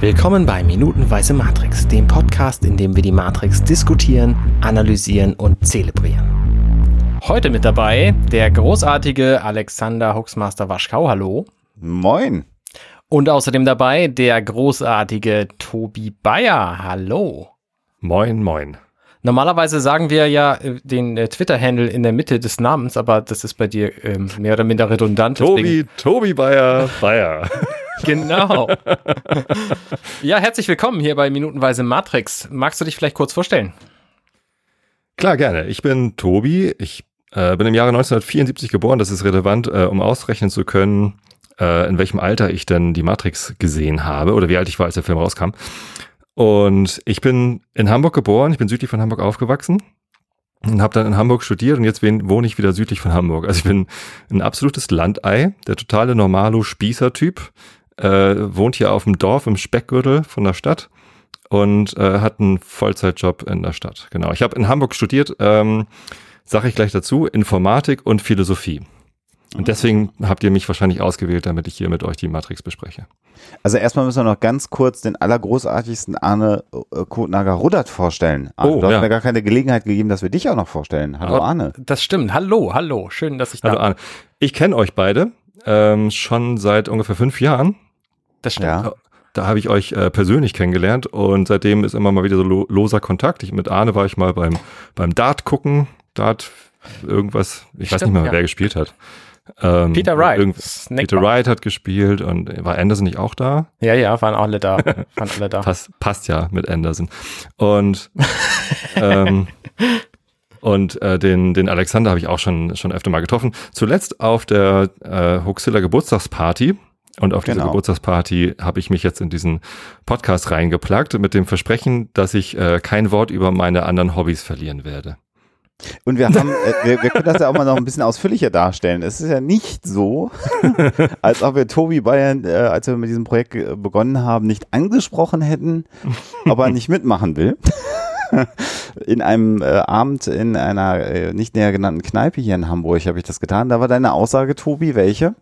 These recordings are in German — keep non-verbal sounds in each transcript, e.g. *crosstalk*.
Willkommen bei Minutenweise Matrix, dem Podcast, in dem wir die Matrix diskutieren, analysieren und zelebrieren. Heute mit dabei der großartige Alexander Huxmaster Waschkau. Hallo. Moin. Und außerdem dabei der großartige Tobi Bayer. Hallo. Moin, moin. Normalerweise sagen wir ja äh, den äh, Twitter-Handle in der Mitte des Namens, aber das ist bei dir ähm, mehr oder minder redundant. Tobi, Tobi Bayer, Bayer. *laughs* genau. ja, herzlich willkommen hier bei Minutenweise Matrix. Magst du dich vielleicht kurz vorstellen? Klar, gerne. Ich bin Tobi. Ich äh, bin im Jahre 1974 geboren. Das ist relevant, äh, um ausrechnen zu können, äh, in welchem Alter ich denn die Matrix gesehen habe oder wie alt ich war, als der Film rauskam. Und ich bin in Hamburg geboren, ich bin südlich von Hamburg aufgewachsen und habe dann in Hamburg studiert und jetzt wohne ich wieder südlich von Hamburg. Also ich bin ein absolutes Landei, der totale normalo Spießer-Typ, äh, wohnt hier auf dem Dorf im Speckgürtel von der Stadt und äh, hat einen Vollzeitjob in der Stadt. Genau. Ich habe in Hamburg studiert, ähm, sage ich gleich dazu, Informatik und Philosophie. Und deswegen habt ihr mich wahrscheinlich ausgewählt, damit ich hier mit euch die Matrix bespreche. Also erstmal müssen wir noch ganz kurz den allergroßartigsten Arne äh, Kotnager Ruddert vorstellen. Arne, Oh, du hast ja. mir gar keine Gelegenheit gegeben, dass wir dich auch noch vorstellen. Hallo Aber- Arne. Das stimmt. Hallo, hallo. Schön, dass ich da Hallo Arne. Ich kenne euch beide ähm, schon seit ungefähr fünf Jahren. Das stimmt. Ja. Da habe ich euch äh, persönlich kennengelernt und seitdem ist immer mal wieder so lo loser Kontakt. Ich, mit Arne war ich mal beim, beim Dart gucken. Dart irgendwas, ich weiß Stimmt, nicht mehr, ja. wer gespielt hat. Ähm, Peter Wright. Peter. Wright hat gespielt und war Anderson nicht auch da? Ja, ja, waren alle da. waren alle da. *laughs* Passt, passt ja mit Anderson. Und, *laughs* ähm, und äh, den, den Alexander habe ich auch schon, schon öfter mal getroffen. Zuletzt auf der äh, Hoaxilla Geburtstagsparty. Und auf Genau. Geburtstagsparty habe ich mich jetzt in diesen Podcast reingeplagt mit dem Versprechen, dass ich äh, kein Wort über meine anderen Hobbys verlieren werde. Und wir haben, äh, wir, wir können das ja auch mal noch ein bisschen ausführlicher darstellen. Es ist ja nicht so, *laughs* als ob wir Tobi Bayern, äh, als wir mit diesem Projekt äh, begonnen haben, nicht angesprochen hätten, ob er nicht mitmachen will. *laughs* In einem äh, Abend in einer äh, nicht näher genannten Kneipe hier in Hamburg habe ich das getan. Da war deine Aussage, Tobi, welche?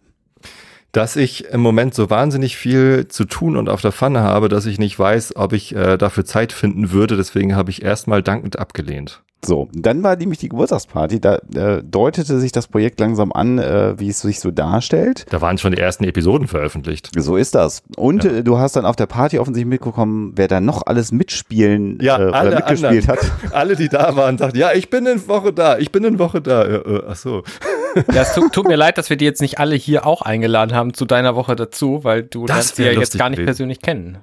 Dass ich im Moment so wahnsinnig viel zu tun und auf der Pfanne habe, dass ich nicht weiß, ob ich äh, dafür Zeit finden würde. Deswegen habe ich erstmal dankend abgelehnt. So, dann war nämlich die Geburtstagsparty. Da äh, deutete sich das Projekt langsam an, äh, wie es sich so darstellt. Da waren schon die ersten Episoden veröffentlicht. So ist das. Und Ja. äh, du hast dann auf der Party offensichtlich mitbekommen, wer da noch alles mitspielen Ja, äh, alle mitgespielt anderen. hat. *laughs* Alle, die da waren, sagten, ja, ich bin in Woche da, ich bin in Woche da. Ja, äh, ach so. Ja, es tut, tut mir leid, dass wir die jetzt nicht alle hier auch eingeladen haben zu deiner Woche dazu, weil du Das lernst sie ja jetzt gar nicht persönlich kennen.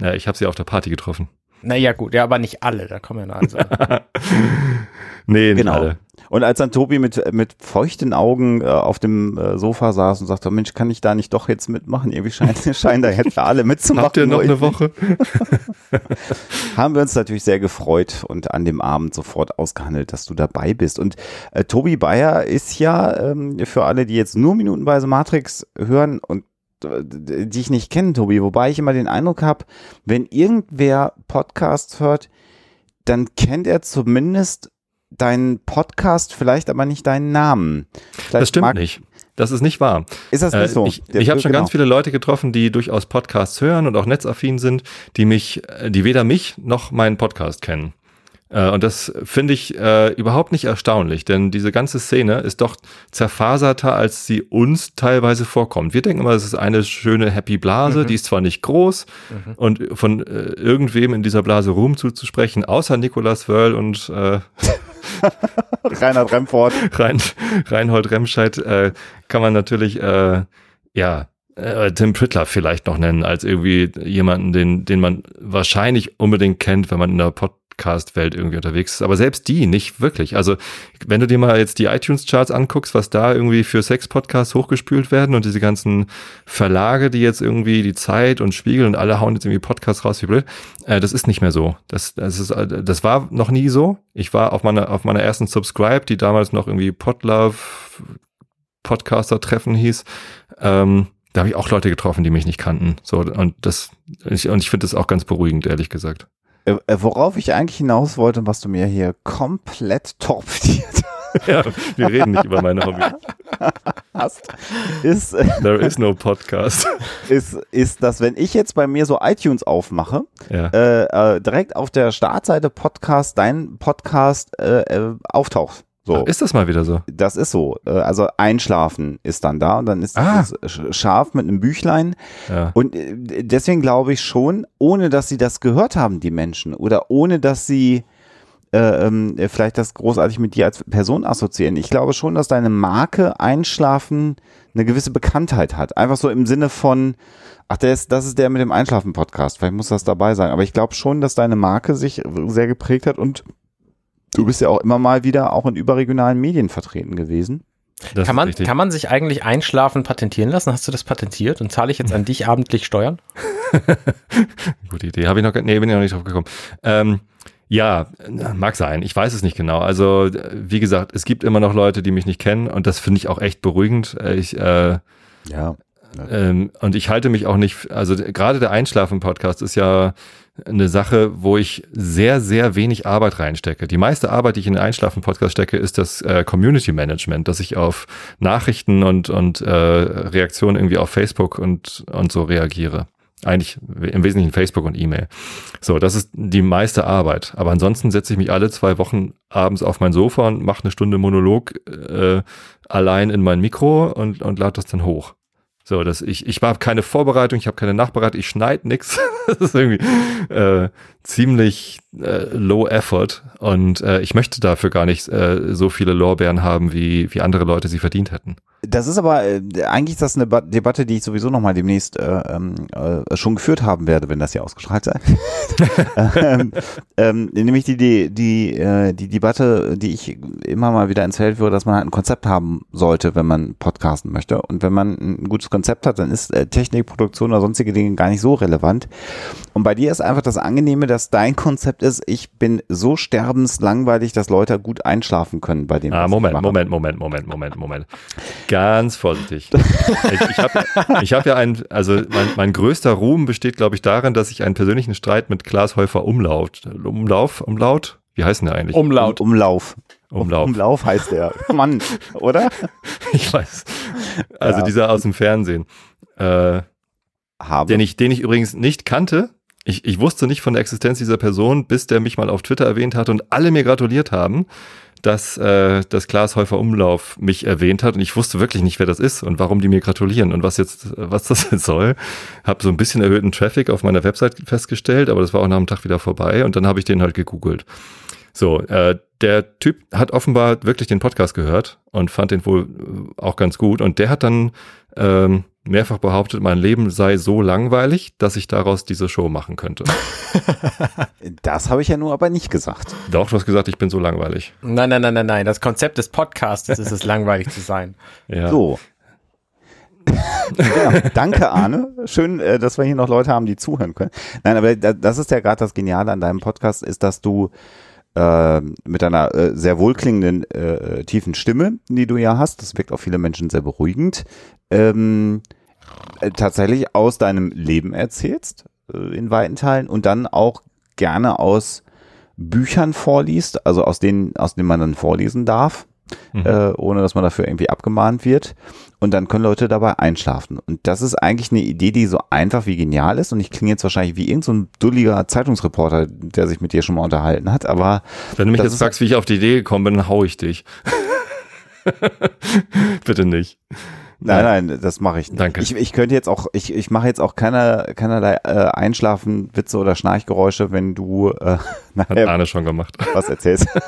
Ja, ich habe sie auf der Party getroffen. Naja, gut, ja, aber nicht alle, da kommen ja noch also. *laughs* Nee, nicht Genau. alle. Und als dann Tobi mit, mit feuchten Augen äh, auf dem äh, Sofa saß und sagte, Mensch, kann ich da nicht doch jetzt mitmachen? Irgendwie scheinen, *laughs* scheinen da jetzt alle mitzumachen. Habt ihr noch eine Woche? *laughs* Haben wir uns natürlich sehr gefreut und an dem Abend sofort ausgehandelt, dass du dabei bist. Und äh, Tobi Bayer ist ja ähm, für alle, die jetzt nur minutenweise Matrix hören und äh, die ich nicht kenne, Tobi, wobei ich immer den Eindruck habe, wenn irgendwer Podcasts hört, dann kennt er zumindest deinen Podcast, vielleicht aber nicht deinen Namen. Vielleicht Das stimmt mag- nicht. Das ist nicht wahr. Ist das nicht Äh, so? Ich, Der- ich habe schon genau. ganz viele Leute getroffen, die durchaus Podcasts hören und auch netzaffin sind, die mich, äh, die weder mich noch meinen Podcast kennen. Äh, Und das finde ich äh, überhaupt nicht erstaunlich, denn diese ganze Szene ist doch zerfaserter, als sie uns teilweise vorkommt. Wir denken immer, es ist eine schöne Happy Blase, die ist zwar nicht groß und von äh, irgendwem in dieser Blase Ruhm zuzusprechen, außer Nicolas Wörl und äh, *laughs* *laughs* Reinhard Remford. Rein, Reinhold Remscheid äh, kann man natürlich, äh, ja, äh, Tim Prittler vielleicht noch nennen, als irgendwie jemanden, den, den man wahrscheinlich unbedingt kennt, wenn man in der Podcast-Welt irgendwie unterwegs ist. Aber selbst die nicht wirklich. Also, wenn du dir mal jetzt die iTunes-Charts anguckst, was da irgendwie für Sex-Podcasts hochgespült werden und diese ganzen Verlage, die jetzt irgendwie die Zeit und Spiegel und alle hauen jetzt irgendwie Podcasts raus wie blöd, äh, das ist nicht mehr so. Das, das, ist, äh, das war noch nie so. Ich war auf meiner, auf meiner ersten Subscribe, die damals noch irgendwie Podlove Podcaster-Treffen hieß. Ähm, da habe ich auch Leute getroffen, die mich nicht kannten. So, und das, ich, und ich finde das auch ganz beruhigend, ehrlich gesagt. Äh, äh, worauf ich eigentlich hinaus wollte und was du mir hier komplett torpediert ja, wir reden nicht über meine Hobbys. Hast, ist, There is no podcast. ist, ist, dass wenn ich jetzt bei mir so iTunes aufmache, Ja. äh, äh, direkt auf der Startseite Podcast dein Podcast äh, äh, auftaucht. So. Ist das mal wieder so? Das ist so. Äh, Also Einschlafen ist dann da und dann ist Ah. es sch- scharf mit einem Büchlein. Ja. Und äh, deswegen glaube ich schon, ohne dass sie das gehört haben, die Menschen, oder ohne dass sie äh, ähm, vielleicht das großartig mit dir als Person assoziieren. Ich glaube schon, dass deine Marke Einschlafen eine gewisse Bekanntheit hat. Einfach so im Sinne von, ach, ist, das ist der mit dem Einschlafen-Podcast. Vielleicht muss das dabei sein. Aber ich glaube schon, dass deine Marke sich sehr geprägt hat und du bist ja auch immer mal wieder auch in überregionalen Medien vertreten gewesen. Das Kann man, richtig. kann man sich eigentlich einschlafen patentieren lassen? Hast du das patentiert und zahle ich jetzt an *laughs* dich abendlich Steuern? *laughs* Gute Idee. Habe ich noch, nee, bin ich noch nicht drauf gekommen. Ähm, ja, mag sein. Ich weiß es nicht genau. Also, wie gesagt, es gibt immer noch Leute, die mich nicht kennen und das finde ich auch echt beruhigend. Äh, Ich, äh, Ja. Ähm, und ich halte mich auch nicht, also gerade der Einschlafen-Podcast ist ja eine Sache, wo ich sehr, sehr wenig Arbeit reinstecke. Die meiste Arbeit, die ich in den Einschlafen-Podcast stecke, ist das äh, Community Management, dass ich auf Nachrichten und, und äh, Reaktionen irgendwie auf Facebook und, und so reagiere. Eigentlich im Wesentlichen Facebook und E-Mail. So, das ist die meiste Arbeit. Aber ansonsten setze ich mich alle zwei Wochen abends auf mein Sofa und mache eine Stunde Monolog äh, allein in mein Mikro und, und lade das dann hoch. So, dass ich, ich habe keine Vorbereitung, ich habe keine Nachbereitung, ich schneide nix. *laughs* Das ist irgendwie äh, ziemlich äh, low effort und äh, ich möchte dafür gar nicht äh, so viele Lorbeeren haben, wie, wie andere Leute sie verdient hätten. Das ist aber, äh, eigentlich ist das eine Ba- Debatte, die ich sowieso nochmal demnächst äh, ähm, äh, schon geführt haben werde, wenn das hier ausgestrahlt sei. *laughs* ähm, ähm, nämlich die, die, die, äh, die Debatte, die ich immer mal wieder ins Feld führe, dass man halt ein Konzept haben sollte, wenn man podcasten möchte. Und wenn man ein gutes Konzept hat, dann ist äh, Technik, Produktion oder sonstige Dinge gar nicht so relevant. Und bei dir ist einfach das Angenehme, dass dein Konzept ist, ich bin so sterbenslangweilig, dass Leute gut einschlafen können bei dem. Ah, was ich Moment. Moment, Moment, Moment, Moment, Moment. Ganz vorsichtig. ich ich habe ich hab ja ein, also mein, mein größter Ruhm besteht, glaube ich, darin, dass ich einen persönlichen Streit mit Klaas Häufer Umlaut, Umlauf, Umlaut? Wie heißt denn der eigentlich? Umlaut. Um, Umlauf. Umlauf. Umlauf heißt der. Mann, oder? *laughs* Ich weiß. Also Ja. dieser aus dem Fernsehen. Äh, Habe. den ich, den ich übrigens nicht kannte. Ich, ich wusste nicht von der Existenz dieser Person, bis der mich mal auf Twitter erwähnt hat und alle mir gratuliert haben, dass äh, das Klaas Häufer Umlauf mich erwähnt hat und ich wusste wirklich nicht, wer das ist und warum die mir gratulieren und was jetzt, was das jetzt *laughs* soll. Habe so ein bisschen erhöhten Traffic auf meiner Website festgestellt, aber das war auch nach einem Tag wieder vorbei und dann habe ich den halt gegoogelt. So, äh, der Typ hat offenbar wirklich den Podcast gehört und fand den wohl äh, auch ganz gut und der hat dann ähm, mehrfach behauptet, mein Leben sei so langweilig, dass ich daraus diese Show machen könnte. *laughs* Das habe ich ja nur aber nicht gesagt. Doch, du hast gesagt, ich bin so langweilig. Nein, nein, nein, nein, nein. Das Konzept des Podcasts ist es, *laughs* langweilig zu sein. Ja. So. genau. Danke, Arne. Schön, äh, dass wir hier noch Leute haben, die zuhören können. Nein, aber da- das ist ja gerade das Geniale an deinem Podcast, ist, dass du äh, mit einer äh, sehr wohlklingenden, äh, tiefen Stimme, die du ja hast, das wirkt auf viele Menschen sehr beruhigend, ähm, äh, tatsächlich aus deinem Leben erzählst, äh, in weiten Teilen, und dann auch gerne aus Büchern vorliest, also aus denen, aus denen man dann vorlesen darf, Mhm. äh, ohne dass man dafür irgendwie abgemahnt wird. Und dann können Leute dabei einschlafen. Und das ist eigentlich eine Idee, die so einfach wie genial ist. Und ich klinge jetzt wahrscheinlich wie irgendein so ein dulliger Zeitungsreporter, der sich mit dir schon mal unterhalten hat. Aber Wenn du mich jetzt fragst, wie ich auf die Idee gekommen bin, dann hau ich dich. *laughs* Bitte nicht. nein, nein, das mache ich nicht. Danke. Ich, ich könnte jetzt auch, ich, ich mache jetzt auch keiner, keinerlei äh, Einschlafen-Witze oder Schnarchgeräusche, wenn du äh, *laughs* Hat nachher Arne schon gemacht. was erzählst. *laughs*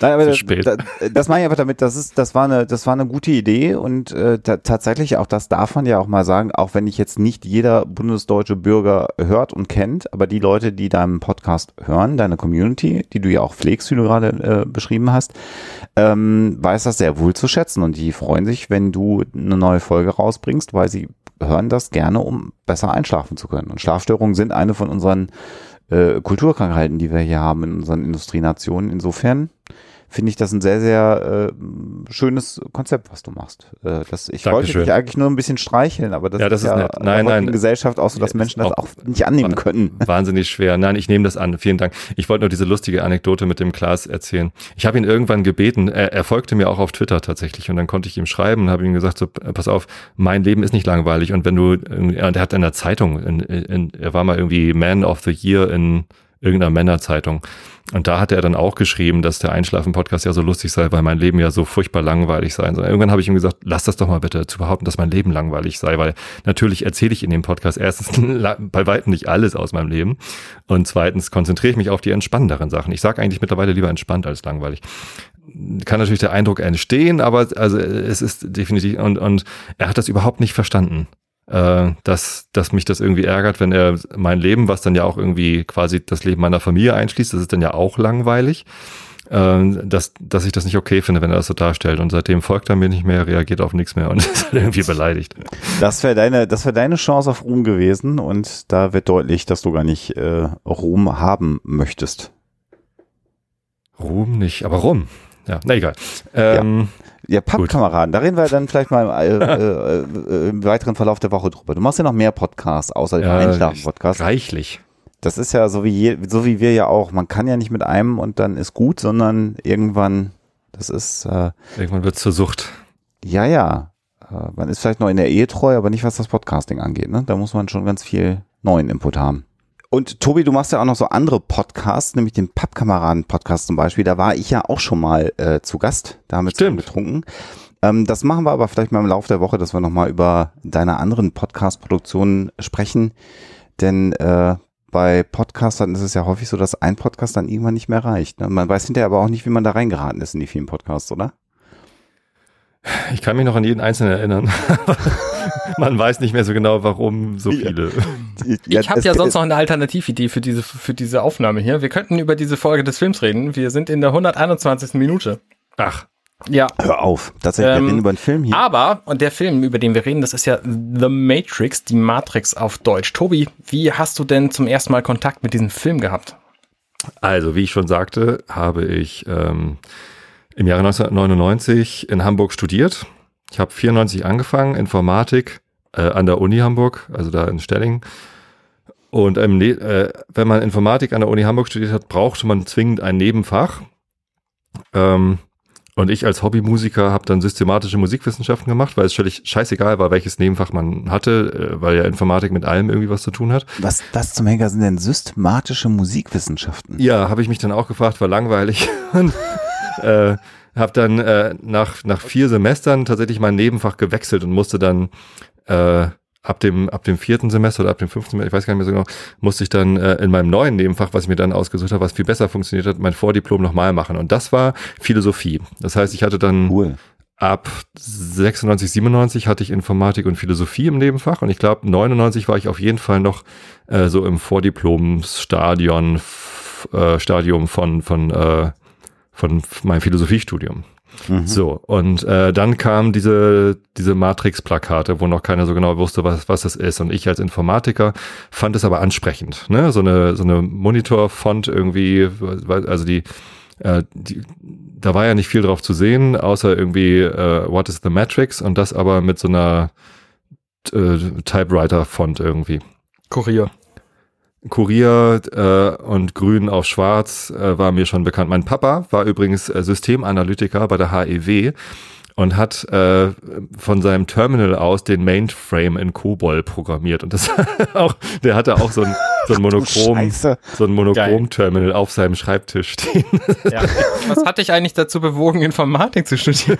Nein, aber das, das, das meine ich einfach damit, das ist, das war eine, das war eine gute Idee und äh, ta tatsächlich auch das darf man ja auch mal sagen, auch wenn ich jetzt nicht jeder bundesdeutsche Bürger hört und kennt, aber die Leute, die deinen Podcast hören, deine Community, die du ja auch pflegst, wie du gerade äh, beschrieben hast, ähm, weiß das sehr wohl zu schätzen und die freuen sich, wenn du eine neue Folge rausbringst, weil sie hören das gerne, um besser einschlafen zu können. Und Schlafstörungen sind eine von unseren äh, Kulturkrankheiten, die wir hier haben in unseren Industrienationen. Insofern finde ich das ein sehr, sehr äh, schönes Konzept, was du machst. Äh, das, ich Dankeschön. wollte dich eigentlich nur ein bisschen streicheln, aber das Ja, das ist ist ja nett. in Nein, nein. Gesellschaft auch so, dass Ja, Menschen das auch- auch nicht annehmen können. *laughs* Wahnsinnig schwer. Nein, ich nehme das an. Vielen Dank. Ich wollte nur diese lustige Anekdote mit dem Klaas erzählen. Ich habe ihn irgendwann gebeten, er, er folgte mir auch auf Twitter tatsächlich und dann konnte ich ihm schreiben und habe ihm gesagt, so, äh, pass auf, mein Leben ist nicht langweilig und wenn du, irgendwie- und er hat in der Zeitung, in, in, er war mal irgendwie Man of the Year in irgendeiner Männerzeitung und da hat er dann auch geschrieben, dass der Einschlafen-Podcast ja so lustig sei, weil mein Leben ja so furchtbar langweilig sei. Und. Irgendwann habe ich ihm gesagt, lass das doch mal bitte zu behaupten, dass mein Leben langweilig sei, weil natürlich erzähle ich in dem Podcast erstens *laughs* bei weitem nicht alles aus meinem Leben und zweitens konzentriere ich mich auf die entspannenderen Sachen. Ich sage eigentlich mittlerweile lieber entspannt als langweilig. Kann natürlich der Eindruck entstehen, aber also es ist definitiv und, und er hat das überhaupt nicht verstanden äh, dass, dass mich das irgendwie ärgert, wenn er mein Leben, was dann ja auch irgendwie quasi das Leben meiner Familie einschließt, das ist dann ja auch langweilig, äh, dass, dass ich das nicht okay finde, wenn er das so darstellt. Und seitdem folgt er mir nicht mehr, reagiert auf nichts mehr und *laughs* ist halt irgendwie beleidigt. Das wäre deine, das wäre deine Chance auf Ruhm gewesen und da wird deutlich, dass du gar nicht äh, Ruhm haben möchtest. Ruhm nicht, aber rum. Ja, na egal. Ähm, Ja, Pappkameraden, da reden wir dann vielleicht mal äh, *laughs* äh, äh, im weiteren Verlauf der Woche drüber. Du machst ja noch mehr Podcasts, außer dem Ja, Einschlafen-Podcast. Reichlich. Das ist ja so wie, je, so wie wir ja auch. Man kann ja nicht mit einem und dann ist gut, sondern irgendwann, das ist, äh, Irgendwann wird zur Sucht. ja, ja. Äh, man ist vielleicht noch in der Ehe treu, aber nicht was das Podcasting angeht. Ne? Da muss man schon ganz viel neuen Input haben. Und Tobi, du machst ja auch noch so andere Podcasts, nämlich den Pappkameraden-Podcast zum Beispiel. Da war ich ja auch schon mal äh, zu Gast. Da haben wir zusammen getrunken. Ähm, das machen wir aber vielleicht mal im Laufe der Woche, dass wir nochmal über deine anderen Podcast-Produktionen sprechen. Denn äh, bei Podcastern ist es ja häufig so, dass ein Podcast dann irgendwann nicht mehr reicht. Ne? Man weiß hinterher aber auch nicht, wie man da reingeraten ist in die vielen Podcasts, oder? Ich kann mich noch an jeden einzelnen erinnern. *laughs* Man weiß nicht mehr so genau, warum so viele. ich habe ja sonst noch eine Alternatividee für diese, für diese Aufnahme hier. Wir könnten über diese Folge des Films reden. Wir sind in der 121. Minute. Ach, Ja. Hör auf. Tatsächlich, Ähm, wir reden über einen Film hier. Aber, und der Film, über den wir reden, das ist ja The Matrix, die Matrix auf Deutsch. Tobi, wie hast du denn zum ersten Mal Kontakt mit diesem Film gehabt? Also, wie ich schon sagte, habe ich ähm, im Jahre 1999 in Hamburg studiert. Ich habe 94 angefangen, Informatik äh, an der Uni Hamburg, also da in Stelling. Und ähm, äh, wenn man Informatik an der Uni Hamburg studiert hat, brauchte man zwingend ein Nebenfach. Ähm, und ich als Hobbymusiker habe dann systematische Musikwissenschaften gemacht, weil es völlig scheißegal war, welches Nebenfach man hatte, äh, weil ja Informatik mit allem irgendwie was zu tun hat. Was das zum Henker sind denn systematische Musikwissenschaften? Ja, habe ich mich dann auch gefragt, war langweilig. *laughs* Und äh, habe dann äh, nach, nach vier Semestern tatsächlich mein Nebenfach gewechselt und musste dann äh, ab dem, ab dem vierten Semester oder ab dem fünften Semester, ich weiß gar nicht mehr so genau, musste ich dann äh, in meinem neuen Nebenfach, was ich mir dann ausgesucht habe, was viel besser funktioniert hat, mein Vordiplom nochmal machen. Und das war Philosophie. Das heißt, ich hatte dann Cool. ab 96, 97 hatte ich Informatik und Philosophie im Nebenfach und ich glaube 99 war ich auf jeden Fall noch äh, so im Vordiplomsstadion äh, Stadium von von äh, von meinem Philosophiestudium. Mhm. So und äh, dann kam diese diese Matrix-Plakate, wo noch keiner so genau wusste, was was das ist und ich als Informatiker fand es aber ansprechend, ne? So eine so eine Monitor-Font irgendwie, also die äh, die, da war ja nicht viel drauf zu sehen, außer irgendwie äh, What is the Matrix und das aber mit so einer äh, Typewriter-Font irgendwie. Kurier. Kurier äh, und Grün auf Schwarz äh, war mir schon bekannt. Mein Papa war übrigens äh, Systemanalytiker bei der HEW und hat äh, von seinem Terminal aus den Mainframe in COBOL programmiert und das *laughs* auch, der hatte auch so ein, so ein Monochrom, so ein Monochrom-Terminal auf seinem Schreibtisch stehen. Ja. Was hat dich eigentlich dazu bewogen, Informatik zu studieren?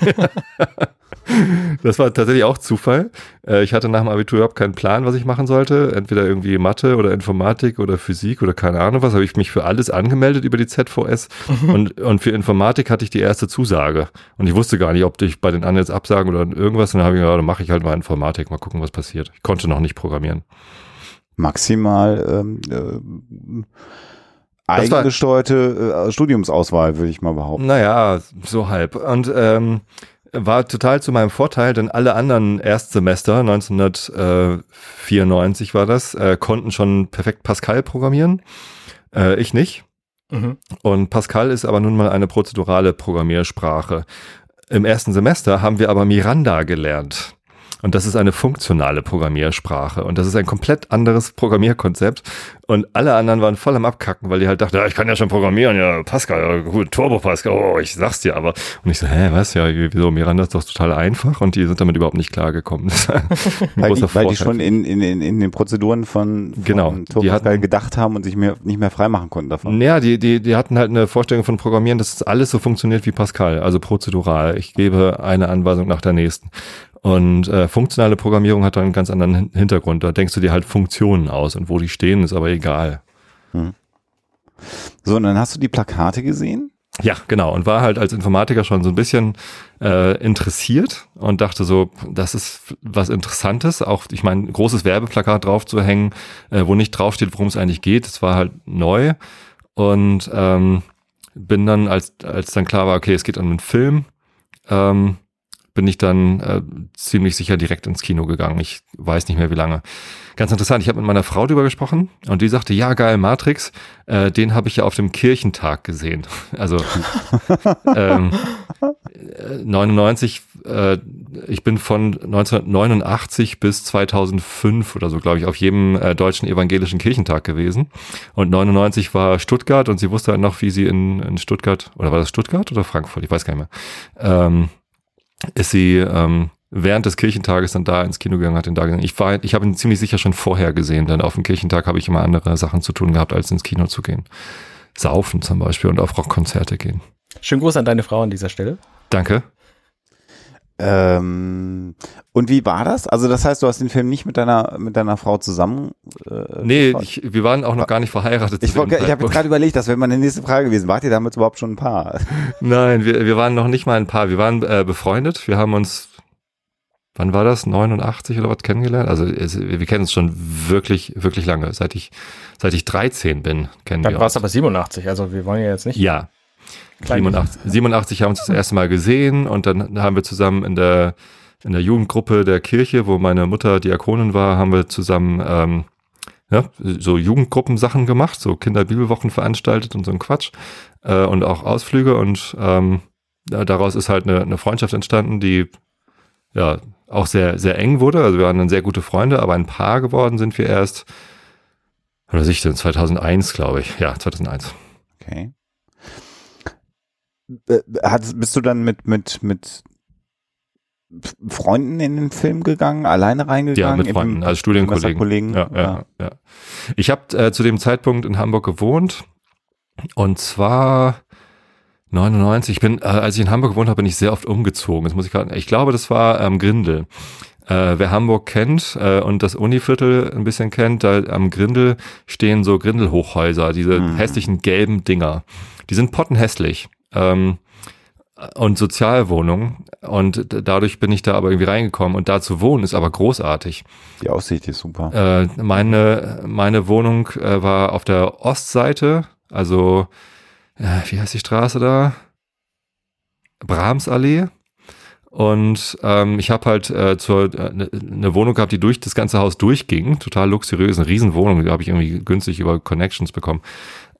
Das war tatsächlich auch Zufall. Äh, Ich hatte nach dem Abitur überhaupt keinen Plan, was ich machen sollte. Entweder irgendwie Mathe oder Informatik oder Physik oder keine Ahnung was. Habe ich mich für alles angemeldet über die ZVS. und, und für Informatik hatte ich die erste Zusage. Und ich wusste gar nicht, ob ich bei den anderen jetzt absagen oder irgendwas. Und dann habe ich gedacht, dann mache ich halt mal Informatik. Mal gucken, was passiert. Ich konnte noch nicht programmieren. Maximal ähm, äh, eigengesteuerte äh, Studiumsauswahl, würde ich mal behaupten. Naja, so halb. Und ähm, war total zu meinem Vorteil, denn alle anderen Erstsemester, 1994 war das, äh, konnten schon perfekt Pascal programmieren. Äh, ich nicht. Mhm. Und Pascal ist aber nun mal eine prozedurale Programmiersprache. Im ersten Semester haben wir aber Miranda gelernt. Und das ist eine funktionale Programmiersprache. Und das ist ein komplett anderes Programmierkonzept. Und alle anderen waren voll am Abkacken, weil die halt dachten, ja, ich kann ja schon programmieren, ja, Pascal, ja, gut, Turbo Pascal, oh, ich sag's dir aber. Und ich so, hä, was, ja, wieso, Miranda ist doch total einfach und die sind damit überhaupt nicht klargekommen. *laughs* weil, die, weil die schon in, in, in, den Prozeduren von, von genau, Turbo Pascal gedacht haben und sich mehr, nicht mehr freimachen konnten davon. Ja, die, die, die hatten halt eine Vorstellung von Programmieren, dass alles so funktioniert wie Pascal, also prozedural. Ich gebe eine Anweisung nach der nächsten. Und äh, funktionale Programmierung hat dann einen ganz anderen Hintergrund. Da denkst du dir halt Funktionen aus und wo die stehen, ist aber egal. Hm. So, und dann hast du die Plakate gesehen? Ja, genau. Und war halt als Informatiker schon so ein bisschen äh, interessiert und dachte so, das ist was Interessantes. Auch, ich meine, großes Werbeplakat drauf zu hängen, äh, wo nicht draufsteht, worum es eigentlich geht. Das war halt neu. Und ähm, bin dann, als, als dann klar war, okay, es geht um einen Film, ähm, bin ich dann äh, ziemlich sicher direkt ins Kino gegangen. Ich weiß nicht mehr wie lange. Ganz interessant, ich habe mit meiner Frau drüber gesprochen und die sagte, ja geil, Matrix, äh, den habe ich ja auf dem Kirchentag gesehen. *laughs* Also *laughs* ähm, 99, äh, ich bin von 1989 bis 2005 oder so, glaube ich, auf jedem äh, deutschen evangelischen Kirchentag gewesen. Und 99 war Stuttgart und sie wusste halt noch, wie sie in, in Stuttgart, oder war das Stuttgart oder Frankfurt? Ich weiß gar nicht mehr. Ähm, ist sie ähm, während des Kirchentages dann da ins Kino gegangen, hat ihn da gesehen. Ich war, ich habe ihn ziemlich sicher schon vorher gesehen, denn auf dem Kirchentag habe ich immer andere Sachen zu tun gehabt, als ins Kino zu gehen. Saufen zum Beispiel und auf Rockkonzerte gehen. Schönen Gruß an deine Frau an dieser Stelle. Danke. Ähm, und wie war das? Also das heißt, du hast den Film nicht mit deiner mit deiner Frau zusammen? Äh, nee, ich, wir waren auch noch gar nicht verheiratet. Ich, ich habe jetzt gerade überlegt, das wäre meine nächste Frage gewesen. Wart ihr damals überhaupt schon ein Paar? *laughs* Nein, wir, wir waren noch nicht mal ein Paar. Wir waren äh, befreundet. Wir haben uns, wann war das? 89 oder was kennengelernt? Also es, wir kennen uns schon wirklich, wirklich lange. Seit ich, seit ich 13 bin, kennen Dann wir uns. Dann war es aber 87. Also wir wollen ja jetzt nicht. Ja, 87, 87 haben wir uns das erste Mal gesehen und dann haben wir zusammen in der, in der Jugendgruppe der Kirche, wo meine Mutter Diakonin war, haben wir zusammen ähm, ja, so Jugendgruppensachen gemacht, so Kinderbibelwochen veranstaltet und so ein Quatsch äh, und auch Ausflüge und ähm, daraus ist halt eine, eine Freundschaft entstanden, die ja auch sehr, sehr eng wurde. Also wir waren dann sehr gute Freunde, aber ein Paar geworden sind wir erst, oder sich denn, 2001, glaube ich. Ja, 2001. Okay. Äh, hat, bist du dann mit, mit, mit Freunden in den Film gegangen, alleine reingegangen? Ja, mit Freunden, als Studienkollegen. Ja, ja, ja. ja. Ich habe äh, zu dem Zeitpunkt in Hamburg gewohnt und zwar 99. Ich bin, äh, als ich in Hamburg gewohnt habe, bin ich sehr oft umgezogen. Das muss ich gerade. Ich glaube, das war ähm, Grindel. Äh, wer Hamburg kennt äh, und das Univiertel ein bisschen kennt, da am Grindel stehen so Grindelhochhäuser, diese hm. hässlichen gelben Dinger. Die sind pottenhässlich ähm, und Sozialwohnung. Und dadurch bin ich da aber irgendwie reingekommen. Und da zu wohnen ist aber großartig. Die Aussicht ist super. Äh, meine, meine Wohnung äh, war auf der Ostseite, also äh, wie heißt die Straße da? Brahmsallee. Und ähm, ich habe halt äh, zur eine äh, ne Wohnung gehabt, die durch das ganze Haus durchging, total luxuriös, eine Riesenwohnung, die habe ich irgendwie günstig über Connections bekommen.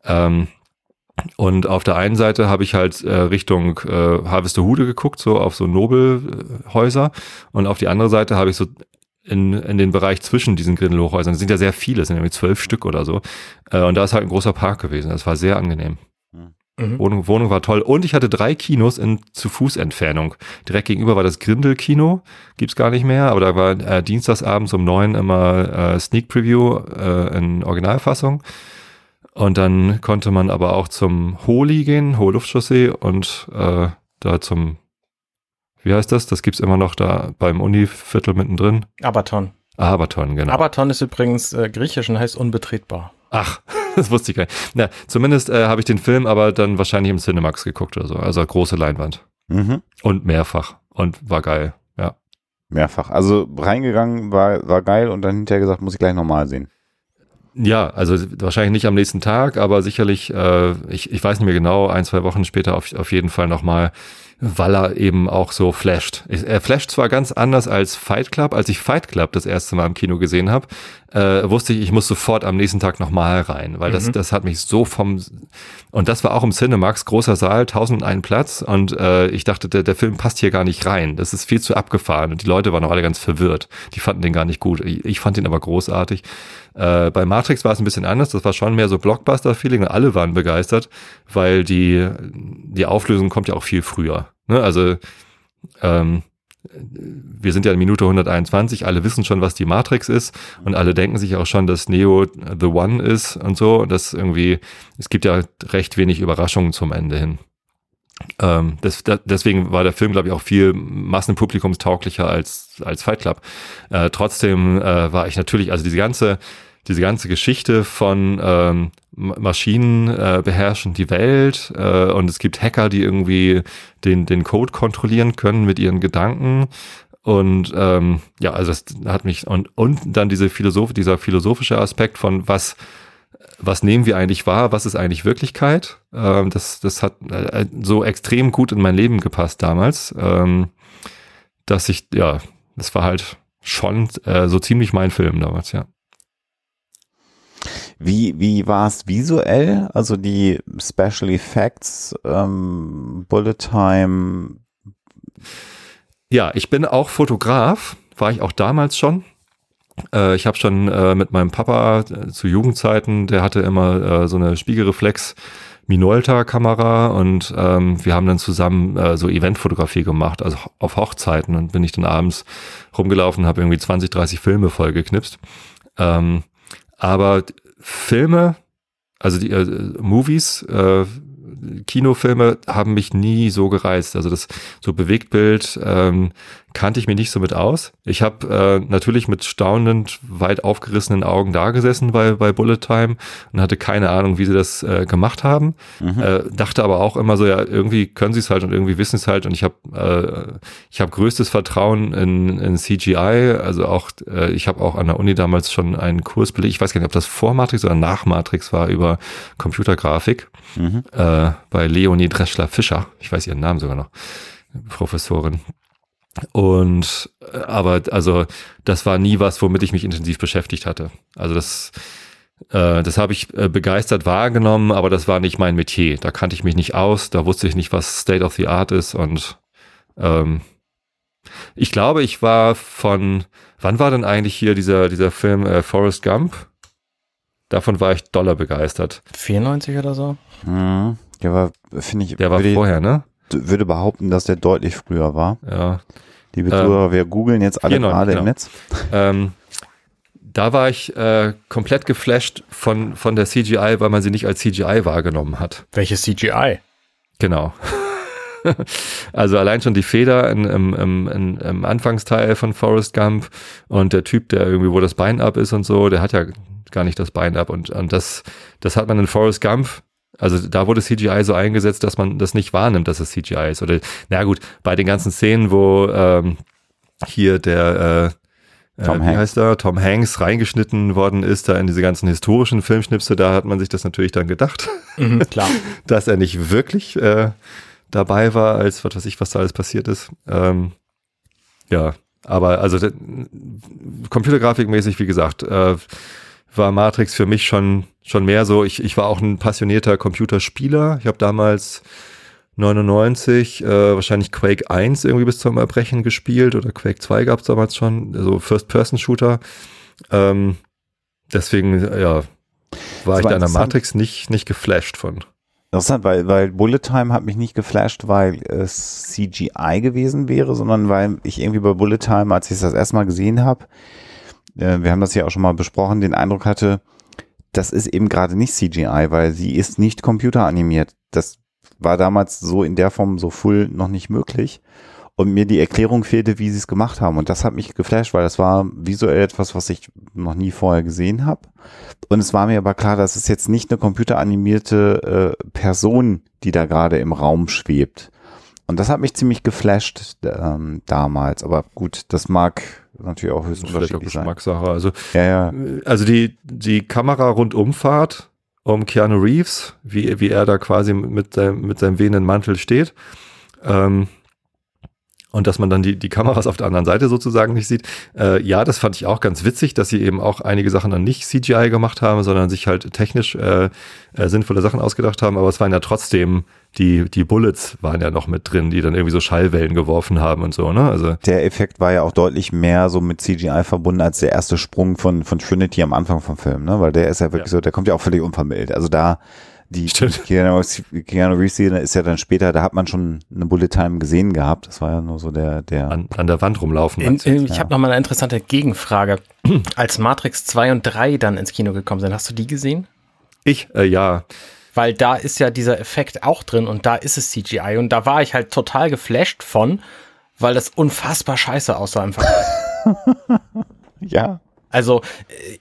Ähm, und auf der einen Seite habe ich halt äh, Richtung äh, Harvesterhude geguckt, so auf so Nobelhäuser. Und auf die andere Seite habe ich so in, in den Bereich zwischen diesen Grindelhochhäusern. Es sind ja sehr viele, es sind irgendwie zwölf Stück oder so. Äh, und da ist halt ein großer Park gewesen. Das war sehr angenehm. Mhm. Wohnung, Wohnung war toll. Und ich hatte drei Kinos in zu Fuß Entfernung. Direkt gegenüber war das Grindel-Kino, gibt's gar nicht mehr, aber da war äh, dienstagsabends um neun immer äh, Sneak Preview äh, in Originalfassung. Und dann konnte man aber auch zum Holi gehen, Hohe Luftchaussee und äh, da zum, wie heißt das? Das gibt's immer noch da beim Univiertel mittendrin. Abaton. Abaton, genau. Abaton ist übrigens äh, griechisch und heißt unbetretbar. Ach, *laughs* das wusste ich gar nicht. Na, zumindest äh, habe ich den Film aber dann wahrscheinlich im Cinemax geguckt oder so. Also große Leinwand. Mhm. Und mehrfach. Und war geil, ja. Mehrfach. Also reingegangen, war, war geil und dann hinterher gesagt, muss ich gleich nochmal sehen. Ja, also wahrscheinlich nicht am nächsten Tag, aber sicherlich, äh, ich, ich weiß nicht mehr genau, ein, zwei Wochen später auf, auf jeden Fall nochmal. Weil er eben auch so flasht. Er flasht zwar ganz anders als Fight Club. Als ich Fight Club das erste Mal im Kino gesehen habe, äh, wusste ich, ich muss sofort am nächsten Tag nochmal rein, weil das, mhm. das hat mich so vom und das war auch im Cinemax, großer Saal, 1001 Platz und äh, ich dachte, der, der Film passt hier gar nicht rein. Das ist viel zu abgefahren und die Leute waren auch alle ganz verwirrt. Die fanden den gar nicht gut. Ich, ich fand ihn aber großartig. Äh, bei Matrix war es ein bisschen anders. Das war schon mehr so Blockbuster-Feeling und alle waren begeistert, weil die, die Auflösung kommt ja auch viel früher. Ne? Also ähm, wir sind ja in Minute 121, alle wissen schon, was die Matrix ist und alle denken sich auch schon, dass Neo the One ist und so. Und das irgendwie, es gibt ja recht wenig Überraschungen zum Ende hin. Ähm, das, das, deswegen war der Film, glaube ich, auch viel massenpublikumstauglicher als, als Fight Club. Äh, trotzdem äh, war ich natürlich, also diese ganze, diese ganze Geschichte von ähm, Maschinen äh, beherrschen die Welt äh, und es gibt Hacker, die irgendwie den, den Code kontrollieren können mit ihren Gedanken. Und ähm, ja, also das hat mich und, und dann diese Philosoph dieser philosophische Aspekt von was was nehmen wir eigentlich wahr, was ist eigentlich Wirklichkeit? Ähm, das, das hat äh, so extrem gut in mein Leben gepasst damals, ähm, dass ich, ja, das war halt schon äh, so ziemlich mein Film damals, ja. Wie, wie war es visuell? Also die Special Effects, ähm, Bullet Time? Ja, ich bin auch Fotograf, war ich auch damals schon. Äh, ich habe schon äh, mit meinem Papa äh, zu Jugendzeiten, der hatte immer äh, so eine Spiegelreflex Minolta-Kamera und ähm, wir haben dann zusammen äh, so Eventfotografie gemacht, also auf Hochzeiten und bin ich dann abends rumgelaufen, habe irgendwie 20, 30 Filme vollgeknipst. Ähm, aber Filme, also die äh, Movies, äh, Kinofilme haben mich nie so gereizt. Also das so Bewegtbild ähm, kannte ich mir nicht so mit aus. Ich habe äh, natürlich mit staunend weit aufgerissenen Augen da gesessen bei, bei Bullet Time und hatte keine Ahnung, wie sie das äh, gemacht haben. Mhm. Äh, dachte aber auch immer so, ja, irgendwie können sie es halt und irgendwie wissen es halt. Und ich habe äh, ich habe größtes Vertrauen in, in CGI. Also auch, äh, ich habe auch an der Uni damals schon einen Kurs belegt. Ich weiß gar nicht, ob das vor Matrix oder nach Matrix war über Computergrafik mhm. äh, bei Leonie Dreschler-Fischer. Ich weiß ihren Namen sogar noch. Professorin. Und äh, aber also das war nie was, womit ich mich intensiv beschäftigt hatte. Also das äh, das habe ich äh, begeistert wahrgenommen, aber das war nicht mein Metier. Da kannte ich mich nicht aus, da wusste ich nicht, was State of the Art ist und ähm, ich glaube, ich war von wann war denn eigentlich hier dieser dieser Film äh, Forrest Gump? Davon war ich doller begeistert. 94 oder so? Mhm. Der war, finde ich. Der war vorher, ne? Würde behaupten, dass der deutlich früher war. Ja. Liebe Zuhörer, ähm, wir googeln jetzt alle genau, gerade genau. im Netz. Ähm, da war ich äh, komplett geflasht von, von der CGI, weil man sie nicht als CGI wahrgenommen hat. Welche CGI? Genau. *laughs* also allein schon die Feder in, im, im, im Anfangsteil von Forrest Gump und der Typ, der irgendwie, wo das Bein ab ist und so, der hat ja gar nicht das Bein ab und, und das, das hat man in Forrest Gump also da wurde CGI so eingesetzt, dass man das nicht wahrnimmt, dass es CGI ist. Oder na gut, bei den ganzen Szenen, wo ähm, hier der äh, Tom äh, wie Hanks. heißt er, Tom Hanks reingeschnitten worden ist, da in diese ganzen historischen Filmschnipse, da hat man sich das natürlich dann gedacht. Mhm, klar. *laughs* dass er nicht wirklich äh, dabei war, als was weiß ich, was da alles passiert ist. Ähm, ja, aber also computergrafikmäßig, wie gesagt, äh, war Matrix für mich schon, schon mehr so. Ich, ich war auch ein passionierter Computerspieler. Ich habe damals 99 äh, wahrscheinlich Quake 1 irgendwie bis zum Erbrechen gespielt oder Quake 2 gab es damals schon, also First-Person-Shooter. Ähm, deswegen, ja, war das ich da in der Matrix nicht, nicht geflasht von. Interessant, weil, weil Bullet Time hat mich nicht geflasht, weil es CGI gewesen wäre, sondern weil ich irgendwie bei Bullet Time, als ich es das erste Mal gesehen habe, äh, wir haben das ja auch schon mal besprochen, den Eindruck hatte, das ist eben gerade nicht CGI, weil sie ist nicht computeranimiert. Das war damals so in der Form so full noch nicht möglich. Und mir die Erklärung fehlte, wie sie es gemacht haben. Und das hat mich geflasht, weil das war visuell etwas, was ich noch nie vorher gesehen habe. Und es war mir aber klar, das ist jetzt nicht eine computeranimierte äh, Person, die da gerade im Raum schwebt. Und das hat mich ziemlich geflasht ähm, damals. Aber gut, das mag natürlich auch höchst unterschiedlich auch Geschmackssache. Sein. Also, ja, ja. also die, die Kamera-Rundumfahrt um Keanu Reeves, wie, wie er da quasi mit, seinem, mit seinem wehenden Mantel steht, Ähm, und dass man dann die, die Kameras auf der anderen Seite sozusagen nicht sieht. Äh, ja, das fand ich auch ganz witzig, dass sie eben auch einige Sachen dann nicht CGI gemacht haben, sondern sich halt technisch äh, äh, sinnvolle Sachen ausgedacht haben. Aber es waren ja trotzdem die, die Bullets waren ja noch mit drin, die dann irgendwie so Schallwellen geworfen haben und so, ne? Also der Effekt war ja auch deutlich mehr so mit CGI verbunden als der erste Sprung von, von Trinity am Anfang vom Film, ne? Weil der ist ja wirklich ja. so, der kommt ja auch völlig unvermittelt. Also da die Keanu, Keanu Reeves Szene ist ja dann später, da hat man schon eine Bullet Time gesehen gehabt. Das war ja nur so der, der an, an der Wand rumlaufen. In, in, ich ja. habe noch mal eine interessante Gegenfrage. *clears throat* Als Matrix 2 und 3 dann ins Kino gekommen sind, hast du die gesehen? Ich, äh, ja. Weil da ist ja dieser Effekt auch drin und da ist es CGI und da war ich halt total geflasht von, weil das unfassbar scheiße aussah im Vergleich. *laughs* ja. Also, äh,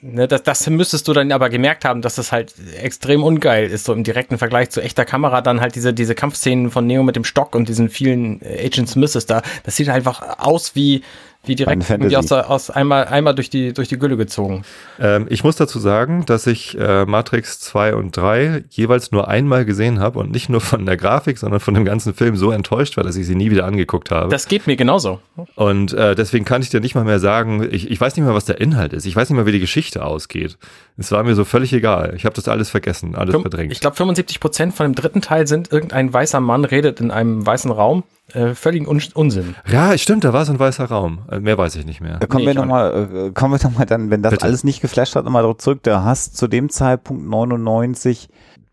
Ne, das, das müsstest du dann aber gemerkt haben, dass das halt extrem ungeil ist, so im direkten Vergleich zu echter Kamera. Dann halt diese, diese Kampfszenen von Neo mit dem Stock und diesen vielen Agent Smiths da. Das sieht einfach aus wie, wie direkt irgendwie aus, aus einmal, einmal durch, die, durch die Gülle gezogen. Ähm, ich muss dazu sagen, dass ich äh, Matrix 2 und 3 jeweils nur einmal gesehen habe und nicht nur von der Grafik, sondern von dem ganzen Film so enttäuscht war, dass ich sie nie wieder angeguckt habe. Das geht mir genauso. Und äh, deswegen kann ich dir nicht mal mehr sagen, ich, ich weiß nicht mehr, was der Inhalt ist. Ich weiß nicht mehr, wie die Geschichte ausgeht. Es war mir so völlig egal. Ich habe das alles vergessen, alles Füm verdrängt. Ich glaube, 75 Prozent von dem dritten Teil sind, irgendein weißer Mann redet in einem weißen Raum äh, völligen Un Unsinn. Ja, stimmt, da war so ein weißer Raum. Äh, mehr weiß ich nicht mehr. Da kommen nee, wir nochmal, äh, kommen wir nochmal dann, wenn das Bitte. alles nicht geflasht hat, nochmal zurück. Da hast zu dem Zeitpunkt 99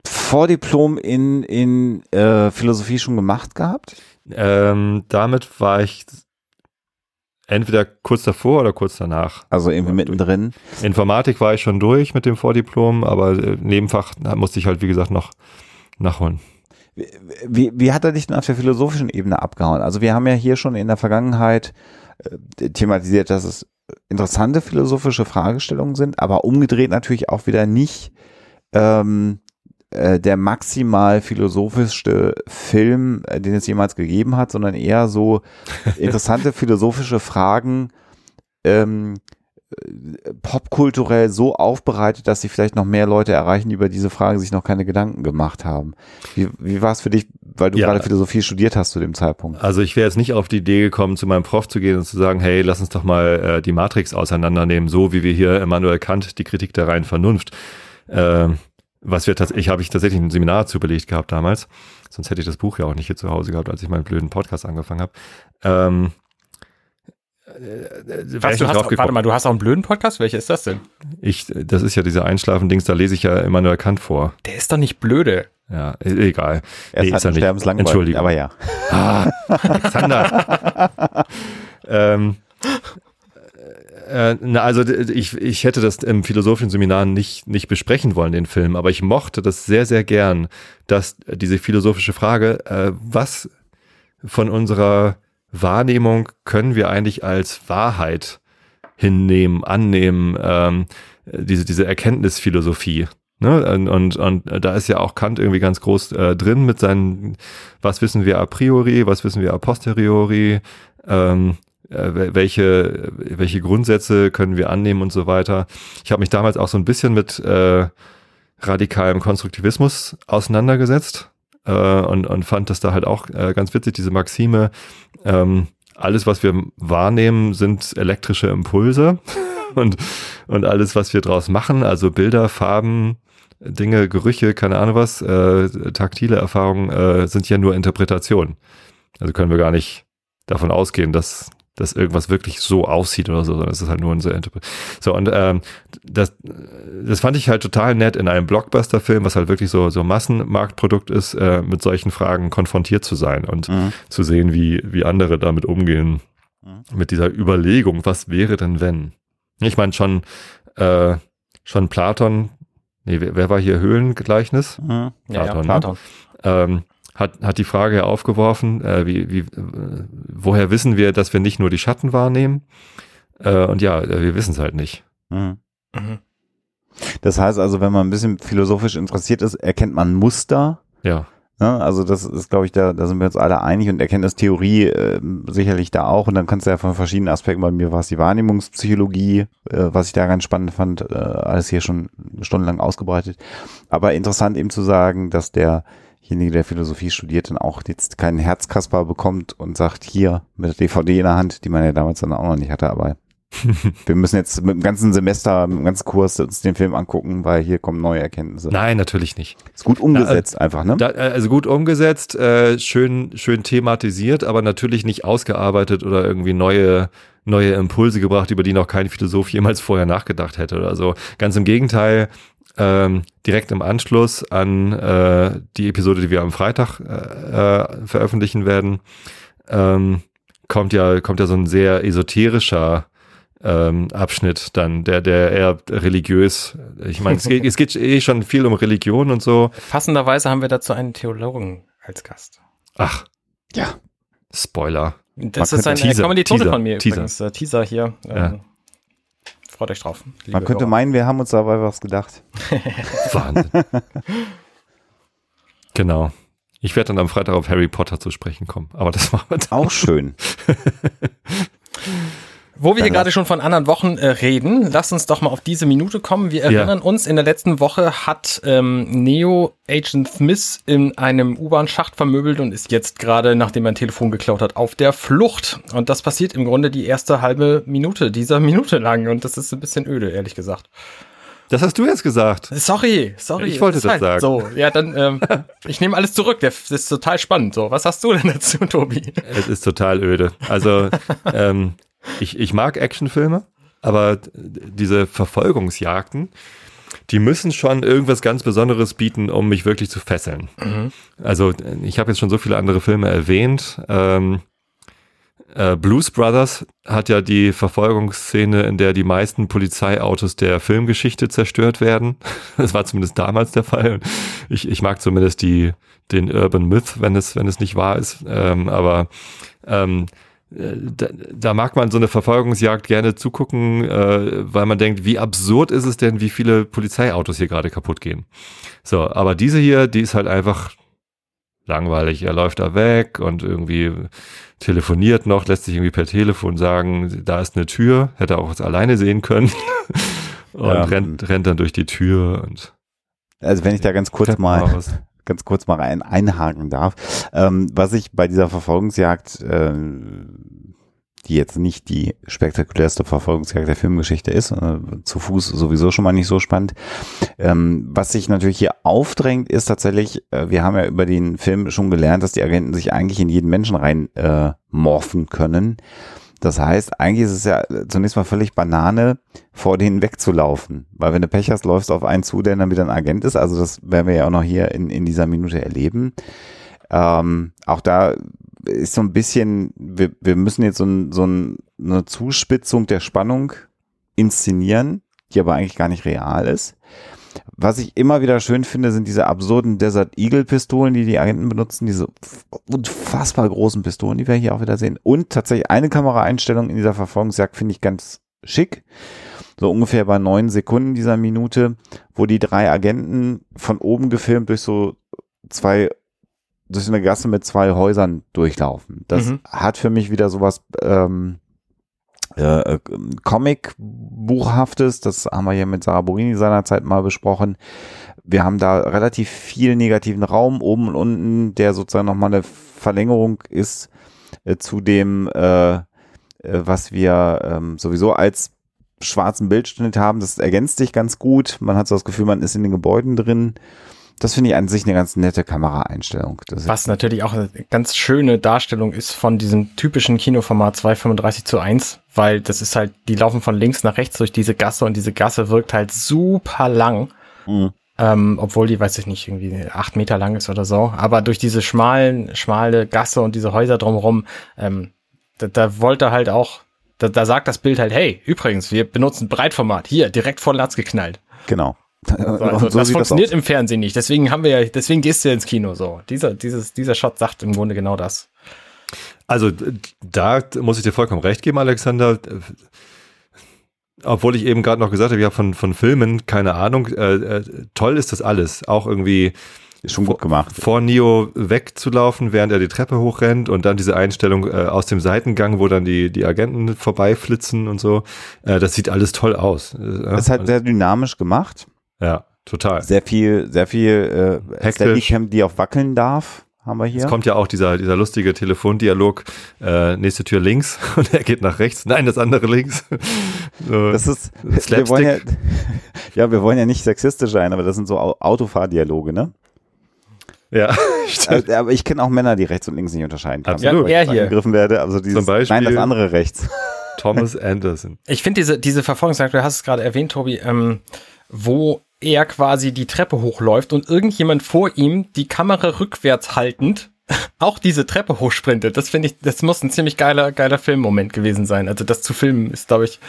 Vordiplom in, in äh, Philosophie schon gemacht gehabt? Ähm, damit war ich entweder kurz davor oder kurz danach. Also irgendwie mittendrin. Informatik war ich schon durch mit dem Vordiplom, aber äh, Nebenfach musste ich halt, wie gesagt, noch nachholen. Wie, wie hat er dich denn auf der philosophischen Ebene abgehauen? Also wir haben ja hier schon in der Vergangenheit äh, thematisiert, dass es interessante philosophische Fragestellungen sind, aber umgedreht natürlich auch wieder nicht ähm, äh, der maximal philosophischste Film, äh, den es jemals gegeben hat, sondern eher so *laughs* interessante philosophische Fragen, ähm, popkulturell so aufbereitet, dass sie vielleicht noch mehr Leute erreichen, die über diese Fragen sich noch keine Gedanken gemacht haben. Wie, wie war es für dich, weil du ja. gerade Philosophie studiert hast zu dem Zeitpunkt? Also ich wäre jetzt nicht auf die Idee gekommen, zu meinem Prof zu gehen und zu sagen, hey, lass uns doch mal äh, die Matrix auseinandernehmen, so wie wir hier Immanuel Kant die Kritik der reinen Vernunft. Äh, was wir tatsächlich, habe ich tatsächlich ein Seminar zu belegt gehabt damals. Sonst hätte ich das Buch ja auch nicht hier zu Hause gehabt, als ich meinen blöden Podcast angefangen habe. Ähm, äh, Was, du hast, warte mal, du hast auch einen blöden Podcast? Welcher ist das denn? Ich, das ist ja dieser Einschlafen-Dings, da lese ich ja immer nur Kant vor. Der ist doch nicht blöde. Ja, e-, egal. Er nee, ist, halt nicht. Entschuldigung. Aber ja. Ah, Alexander. *laughs* ähm, äh, na, also ich, ich hätte das im philosophischen Seminar nicht, nicht besprechen wollen, den Film, aber ich mochte das sehr, sehr gern, dass diese philosophische Frage, äh, was von unserer Wahrnehmung können wir eigentlich als Wahrheit hinnehmen, annehmen, ähm, diese, diese Erkenntnisphilosophie. Ne? Und, und, und da ist ja auch Kant irgendwie ganz groß äh, drin mit seinen, was wissen wir a priori, was wissen wir a posteriori, ähm, äh, welche, welche Grundsätze können wir annehmen und so weiter. Ich habe mich damals auch so ein bisschen mit äh, radikalem Konstruktivismus auseinandergesetzt äh, und, und fand das da halt auch äh, ganz witzig, diese Maxime, ähm, alles, was wir wahrnehmen, sind elektrische Impulse *laughs* und, und alles, was wir draus machen, also Bilder, Farben, Dinge, Gerüche, keine Ahnung was, äh, taktile Erfahrungen, äh, sind ja nur Interpretationen. Also können wir gar nicht davon ausgehen, dass dass irgendwas wirklich so aussieht oder so, sondern es ist halt nur ein so So, und ähm, das, das fand ich halt total nett in einem Blockbuster-Film, was halt wirklich so, so Massenmarktprodukt ist, äh, mit solchen Fragen konfrontiert zu sein und mhm. zu sehen, wie, wie andere damit umgehen, mhm. mit dieser Überlegung, was wäre denn wenn? Ich meine, schon, äh, schon Platon, nee, wer, wer war hier Höhlengleichnis? Mhm. Platon, ja, ja, Platon. Ne? Ähm, hat, hat die Frage aufgeworfen, äh, wie, wie, äh, woher wissen wir, dass wir nicht nur die Schatten wahrnehmen? Äh, und ja, äh, wir wissen es halt nicht. Mhm. Mhm. Das heißt also, wenn man ein bisschen philosophisch interessiert ist, erkennt man Muster. Ja. ja also das ist, glaube ich, da, da sind wir uns alle einig und Erkenntnistheorie äh, sicherlich da auch. Und dann kannst du ja von verschiedenen Aspekten, bei mir war es die Wahrnehmungspsychologie, äh, was ich da ganz spannend fand, äh, alles hier schon stundenlang ausgebreitet. Aber interessant eben zu sagen, dass der derjenige, der Philosophie studiert, dann auch jetzt keinen Herzkasper bekommt und sagt, hier mit der DVD in der Hand, die man ja damals dann auch noch nicht hatte, aber *laughs* wir müssen jetzt mit dem ganzen Semester, mit dem ganzen Kurs uns den Film angucken, weil hier kommen neue Erkenntnisse. Nein, natürlich nicht. Ist gut umgesetzt Na, einfach, ne? Da, also gut umgesetzt, äh, schön, schön thematisiert, aber natürlich nicht ausgearbeitet oder irgendwie neue, neue Impulse gebracht, über die noch kein Philosoph jemals vorher nachgedacht hätte oder so. Ganz im Gegenteil, ähm, direkt im Anschluss an äh, die Episode, die wir am Freitag äh, äh, veröffentlichen werden, ähm, kommt ja kommt ja so ein sehr esoterischer ähm, Abschnitt dann, der der eher religiös. Ich meine, es, geht, *laughs* es geht eh schon viel um Religion und so. Passenderweise haben wir dazu einen Theologen als Gast. Ach, ja. Spoiler. Das Man ist ein Teaser, Kommilitone Teaser, von mir Teaser. übrigens. Der Teaser hier. Ja. Ähm, Freut euch drauf. Man könnte Hörer. meinen, wir haben uns dabei was gedacht. *laughs* Wahnsinn. genau. Ich werde dann am Freitag auf Harry Potter zu sprechen kommen, aber das machen wir dann. Auch schön. *laughs* Wo wir hier gerade schon von anderen Wochen äh, reden, lass uns doch mal auf diese Minute kommen. Wir erinnern ja. uns, in der letzten Woche hat ähm, Neo Agent Smith in einem U-Bahn-Schacht vermöbelt und ist jetzt gerade, nachdem er ein Telefon geklaut hat, auf der Flucht. Und das passiert im Grunde die erste halbe Minute dieser *laughs* Minute lang. Und das ist ein bisschen öde, ehrlich gesagt. Das hast du jetzt gesagt. Sorry, sorry. Ich wollte das, das halt sagen. So, ja, dann, ähm, *laughs* ich nehme alles zurück. Das ist total spannend. So, was hast du denn dazu, Tobi? Es ist total öde. Also, *laughs* ähm, ich, ich mag Actionfilme, aber diese Verfolgungsjagden, die müssen schon irgendwas ganz Besonderes bieten, um mich wirklich zu fesseln. Mhm. Also ich habe jetzt schon so viele andere Filme erwähnt. Ähm, äh, Blues Brothers hat ja die Verfolgungsszene, in der die meisten Polizeiautos der Filmgeschichte zerstört werden. *laughs* Das war zumindest damals der Fall. Ich, ich mag zumindest die, den Urban Myth, wenn es, wenn es nicht wahr ist. Ähm, aber ähm, da, da, mag man so eine Verfolgungsjagd gerne zugucken, äh, weil man denkt, wie absurd ist es denn, wie viele Polizeiautos hier gerade kaputt gehen. So, aber diese hier, die ist halt einfach langweilig. Er läuft da weg und irgendwie telefoniert noch, lässt sich irgendwie per Telefon sagen, da ist eine Tür, hätte auch was alleine sehen können *laughs* und ja. rennt, rennt dann durch die Tür und also wenn ich da ganz kurz mal ganz kurz mal rein einhaken darf. Ähm, was ich bei dieser Verfolgungsjagd, äh, die jetzt nicht die spektakulärste Verfolgungsjagd der Filmgeschichte ist, äh, zu Fuß sowieso schon mal nicht so spannend. Ähm, was sich natürlich hier aufdrängt, ist tatsächlich, äh, wir haben ja über den Film schon gelernt, dass die Agenten sich eigentlich in jeden Menschen rein äh, morphen können. Das heißt, eigentlich ist es ja zunächst mal völlig Banane, vor denen wegzulaufen. Weil wenn du Pech hast, läufst du auf einen zu, der dann wieder ein Agent ist. Also das werden wir ja auch noch hier in, in dieser Minute erleben. Ähm, auch da ist so ein bisschen, wir, wir müssen jetzt so, ein, so ein, eine Zuspitzung der Spannung inszenieren, die aber eigentlich gar nicht real ist. Was ich immer wieder schön finde, sind diese absurden Desert Eagle Pistolen, die die Agenten benutzen, diese unfassbar großen Pistolen, die wir hier auch wieder sehen. Und tatsächlich eine Kameraeinstellung in dieser Verfolgungsjagd finde ich ganz schick. So ungefähr bei neun Sekunden dieser Minute, wo die drei Agenten von oben gefilmt durch so zwei durch eine Gasse mit zwei Häusern durchlaufen. Das mhm. hat für mich wieder sowas ähm, äh, Comic-Buchhaftes, das haben wir hier mit Sarah Borini seinerzeit mal besprochen. Wir haben da relativ viel negativen Raum oben und unten, der sozusagen nochmal eine Verlängerung ist äh, zu dem, äh, äh, was wir ähm, sowieso als schwarzen Bildschnitt haben. Das ergänzt sich ganz gut. Man hat so das Gefühl, man ist in den Gebäuden drin. Das finde ich an sich eine ganz nette Kameraeinstellung. Das Was natürlich auch eine ganz schöne Darstellung ist von diesem typischen Kinoformat 235 zu 1, weil das ist halt, die laufen von links nach rechts durch diese Gasse und diese Gasse wirkt halt super lang. Mhm. Ähm, obwohl die, weiß ich nicht, irgendwie acht Meter lang ist oder so. Aber durch diese schmalen, schmale Gasse und diese Häuser drumherum, ähm, da, da wollte halt auch, da, da sagt das Bild halt, hey, übrigens, wir benutzen Breitformat, hier, direkt vor Latz geknallt. Genau. Also, so das funktioniert das im Fernsehen nicht. Deswegen haben wir ja, deswegen gehst du ja ins Kino so. Dieser, dieses, dieser Shot sagt im Grunde genau das. Also da muss ich dir vollkommen recht geben, Alexander. Obwohl ich eben gerade noch gesagt habe, ja, von, von Filmen, keine Ahnung. Äh, äh, toll ist das alles. Auch irgendwie ist schon gut gemacht. Vor Neo wegzulaufen, während er die Treppe hochrennt und dann diese Einstellung äh, aus dem Seitengang, wo dann die, die Agenten vorbeiflitzen und so. Äh, das sieht alles toll aus. Das ist halt sehr dynamisch gemacht. Ja. Total. Sehr viel, sehr viel äh, Hektisch. Steadicam, die auch wackeln darf, haben wir hier. Jetzt kommt ja auch dieser, dieser lustige Telefondialog, äh, nächste Tür links *laughs* und er geht nach rechts. Nein, das andere links. *laughs* so, Das ist, Slapstick. wir wollen ja, *laughs* ja, wir wollen ja nicht sexistisch sein, aber das sind so Au- Autofahrdialoge, ne? ja, stimmt. Äh, aber ich kenne auch Männer, die rechts und links nicht unterscheiden können. Absolut. Ja, er hier. angegriffen werde, also dieses, Zum Beispiel- nein, das andere rechts. Thomas Anderson. Ich finde diese, diese Verfolgungsjagd, du hast es gerade erwähnt, Tobi, ähm, wo er quasi die Treppe hochläuft und irgendjemand vor ihm die Kamera rückwärts haltend *laughs* auch diese Treppe hochsprintet. Das finde ich, das muss ein ziemlich geiler, geiler Filmmoment gewesen sein. Also das zu filmen ist, glaube ich,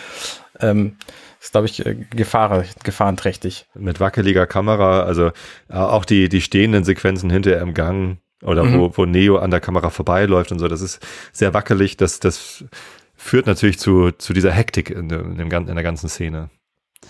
ähm, ist, glaube ich, äh, Gefahr, gefahrenträchtig. Mit wackeliger Kamera, also äh, auch die, die stehenden Sequenzen hinter im Gang oder wo, wo Neo an der Kamera vorbeiläuft und so, das ist sehr wackelig. Das, das führt natürlich zu, zu dieser Hektik in, dem, in der ganzen Szene.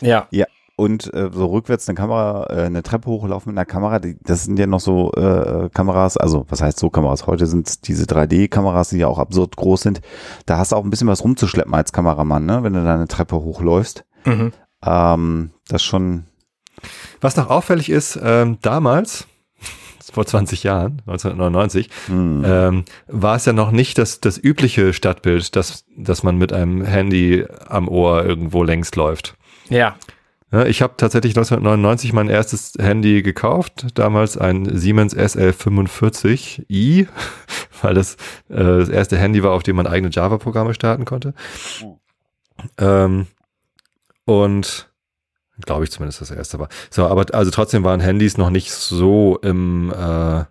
Ja. Ja, und äh, so rückwärts eine Kamera, äh, eine Treppe hochlaufen mit einer Kamera, die, das sind ja noch so äh, Kameras, also was heißt so Kameras? Heute sind diese 3D-Kameras, die ja auch absurd groß sind. Da hast du auch ein bisschen was rumzuschleppen als Kameramann, ne? wenn du da eine Treppe hochläufst. Mhm. Ähm, das schon, Was noch auffällig ist, ähm, damals, *laughs* vor 20 Jahren, 1999, hm, ähm, war es ja noch nicht das, das übliche Stadtbild, dass, dass man mit einem Handy am Ohr irgendwo längs läuft. Ja. Ich habe tatsächlich 1999 mein erstes Handy gekauft, damals ein Siemens SL45i, *laughs* weil das äh, das erste Handy war, auf dem man eigene Java-Programme starten konnte. Ähm, und glaube ich zumindest das erste war. So, aber also trotzdem waren Handys noch nicht so im äh,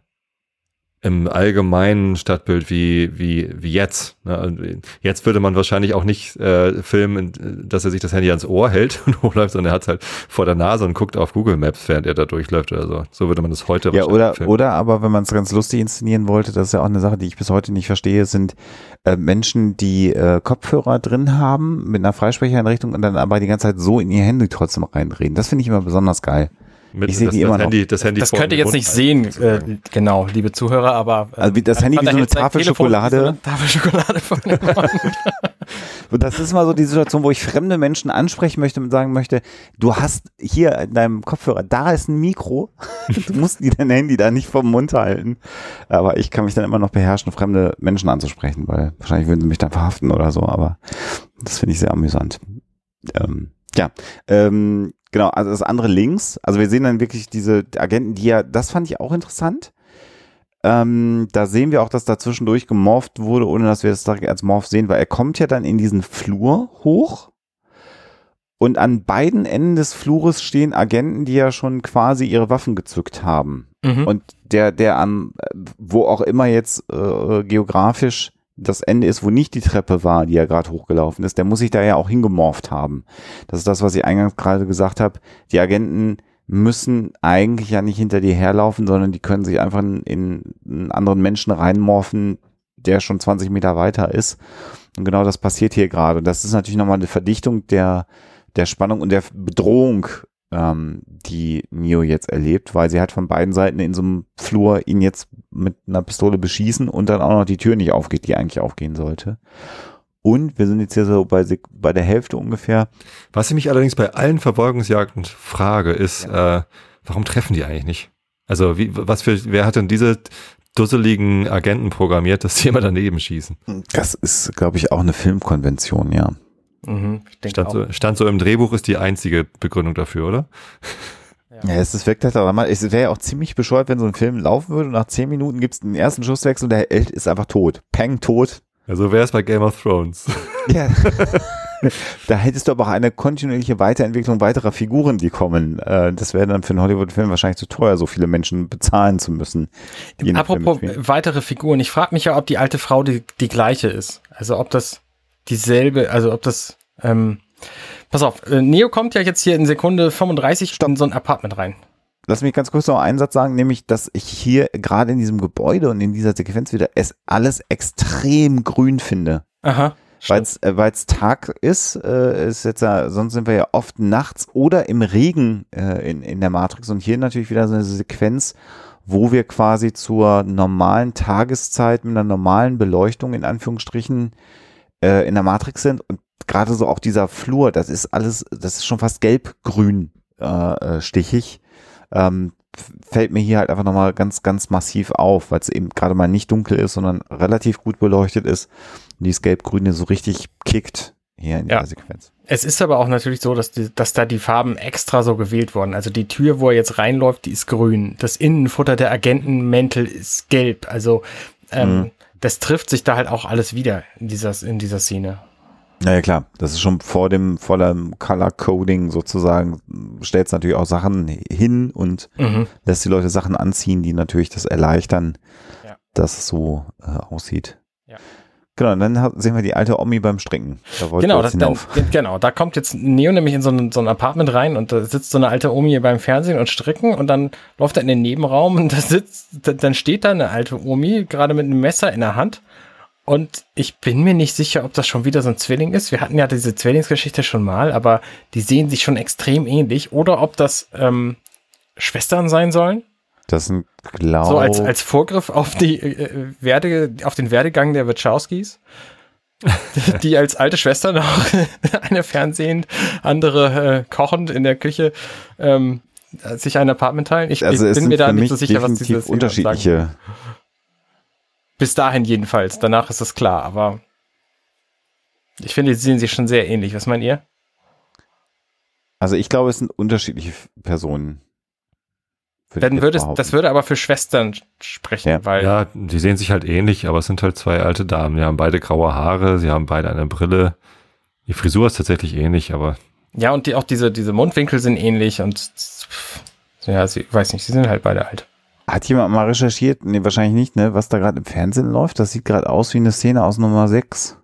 im allgemeinen Stadtbild wie, wie, wie jetzt. Ne? Also Jetzt würde man wahrscheinlich auch nicht äh, filmen, dass er sich das Handy ans Ohr hält *laughs* und hochläuft, sondern er hat es halt vor der Nase und guckt auf Google Maps, während er da durchläuft oder so. So würde man das heute ja, wahrscheinlich oder, filmen. oder aber wenn man es ganz lustig inszenieren wollte, das ist ja auch eine Sache, die ich bis heute nicht verstehe, sind äh, Menschen, die äh, Kopfhörer drin haben mit einer Freisprecheinrichtung und dann aber die ganze Zeit so in ihr Handy trotzdem reinreden. Das finde ich immer besonders geil. Mit, ich sehe das, die das immer noch. Handy, das Handy Das könnt ihr jetzt nicht sehen, äh, genau, liebe Zuhörer, aber äh, Also wie das Handy wie so eine Tafel so Schokolade. eine Tafel Schokolade Mund. *laughs* Und das ist mal so die Situation, wo ich fremde Menschen ansprechen möchte und sagen möchte, du hast hier in deinem Kopfhörer, da ist ein Mikro, *laughs* du musst dir dein Handy da nicht vom Mund halten. Aber ich kann mich dann immer noch beherrschen, fremde Menschen anzusprechen, weil wahrscheinlich würden sie mich dann verhaften oder so, aber das finde ich sehr amüsant. Ähm, ja, ähm, genau, also das andere links, also wir sehen dann wirklich diese Agenten, die ja, das fand ich auch interessant. Ähm, da sehen wir auch, dass da zwischendurch gemorpht wurde, ohne dass wir das direkt als Morph sehen, weil er kommt ja dann in diesen Flur hoch und an beiden Enden des Flures stehen Agenten, die ja schon quasi ihre Waffen gezückt haben. Mhm. Und der, der am, äh, wo auch immer jetzt äh, geografisch das Ende ist, wo nicht die Treppe war, die er gerade hochgelaufen ist, der muss sich da ja auch hingemorpht haben. Das ist das, was ich eingangs gerade gesagt habe. Die Agenten müssen eigentlich ja nicht hinter dir herlaufen, sondern die können sich einfach in, in einen anderen Menschen reinmorphen, der schon 20 Meter weiter ist. Und genau das passiert hier gerade. Das ist natürlich nochmal eine Verdichtung der, der Spannung und der Bedrohung, ähm, die Neo jetzt erlebt, weil sie hat von beiden Seiten in so einem Flur ihn jetzt mit einer Pistole beschießen und dann auch noch die Tür nicht aufgeht, die eigentlich aufgehen sollte. Und wir sind jetzt hier so bei, bei der Hälfte ungefähr. Was ich mich allerdings bei allen Verfolgungsjagden frage, ist, äh, warum treffen die eigentlich nicht? Also wie, was für, wer hat denn diese dusseligen Agenten programmiert, dass die immer daneben schießen? Das ist, glaube ich, auch eine Filmkonvention, ja. Mhm, ich denke Stand auch. so, stand so im Drehbuch, ist die einzige Begründung dafür, oder? Ja, es ist wirkt halt auch mal, es wäre ja auch ziemlich bescheuert, wenn so ein Film laufen würde und nach zehn Minuten gibt es den ersten Schusswechsel und der Held ist einfach tot. Peng, tot. Also wäre es bei Game of Thrones. *laughs* Ja. da hättest du aber auch eine kontinuierliche Weiterentwicklung weiterer Figuren, die kommen. Äh, Das wäre dann für einen Hollywood-Film wahrscheinlich zu teuer, so viele Menschen bezahlen zu müssen. Apropos weitere Figuren, ich frage mich ja, ob die alte Frau die, die gleiche ist. Also ob das dieselbe, also ob das, ähm, pass auf, äh, Neo kommt ja jetzt hier in Sekunde 35 in so ein Apartment rein. Lass mich ganz kurz noch einen Satz sagen, nämlich, dass ich hier gerade in diesem Gebäude und in dieser Sequenz wieder es alles extrem grün finde. Aha. Weil es äh, Tag ist, äh, ist jetzt ja, sonst sind wir ja oft nachts oder im Regen äh, in, in der Matrix und hier natürlich wieder so eine Sequenz, wo wir quasi zur normalen Tageszeit mit einer normalen Beleuchtung in Anführungsstrichen äh, in der Matrix sind und gerade so auch dieser Flur, das ist alles, das ist schon fast gelb-grün äh, stichig. Ähm, fällt mir hier halt einfach nochmal ganz, ganz massiv auf, weil es eben gerade mal nicht dunkel ist, sondern relativ gut beleuchtet ist und dieses Gelb-Grüne so richtig kickt hier in Ja. der Sequenz. Es ist aber auch natürlich so, dass, die, dass da die Farben extra so gewählt wurden. Also die Tür, wo er jetzt reinläuft, die ist grün. Das Innenfutter der Agentenmäntel ist gelb. Also ähm, Mhm. Das trifft sich da halt auch alles wieder in dieser, in dieser Szene. Naja, klar, das ist schon vor dem, vor dem Color Coding sozusagen, stellt es natürlich auch Sachen hin und Mhm. lässt die Leute Sachen anziehen, die natürlich das erleichtern, Ja. dass es so äh, aussieht. Genau, und dann sehen wir die alte Omi beim Stricken. Da Genau, das, dann, genau, da kommt jetzt Neo nämlich in so ein, so ein Apartment rein und da sitzt so eine alte Omi beim Fernsehen und stricken und dann läuft er in den Nebenraum und *laughs* da sitzt, da- dann steht da eine alte Omi gerade mit einem Messer in der Hand und ich bin mir nicht sicher, ob das schon wieder so ein Zwilling ist. Wir hatten ja diese Zwillingsgeschichte schon mal, aber die sehen sich schon extrem ähnlich oder ob das ähm, Schwestern sein sollen. Das sind, glaube So als, als Vorgriff auf die äh, Werde, auf den Werdegang der Wachowskis. *laughs* die als alte Schwestern auch *laughs* eine fernsehend, andere äh, kochend in der Küche ähm, sich ein Apartment teilen. Ich, also bin mir da nicht so sicher, was diese Szene sagen. unterschiedliche. Bis dahin jedenfalls. Danach ist es klar, aber ich finde, sie sehen sich schon sehr ähnlich. Was meint ihr? Also ich glaube, es sind unterschiedliche Personen. Würde Dann würde es, das würde aber für Schwestern sprechen, Ja. weil Ja, die sehen sich halt ähnlich, aber es sind halt zwei alte Damen. Die haben beide graue Haare, sie haben beide eine Brille. Die Frisur ist tatsächlich ähnlich, aber Ja, und die, auch diese, diese Mundwinkel sind ähnlich und pff, ja, sie weiß nicht, sie sind halt beide alt. Hat jemand mal recherchiert? Nee, wahrscheinlich nicht, ne? Was da gerade im Fernsehen läuft? Das sieht gerade aus wie eine Szene aus Nummer 6.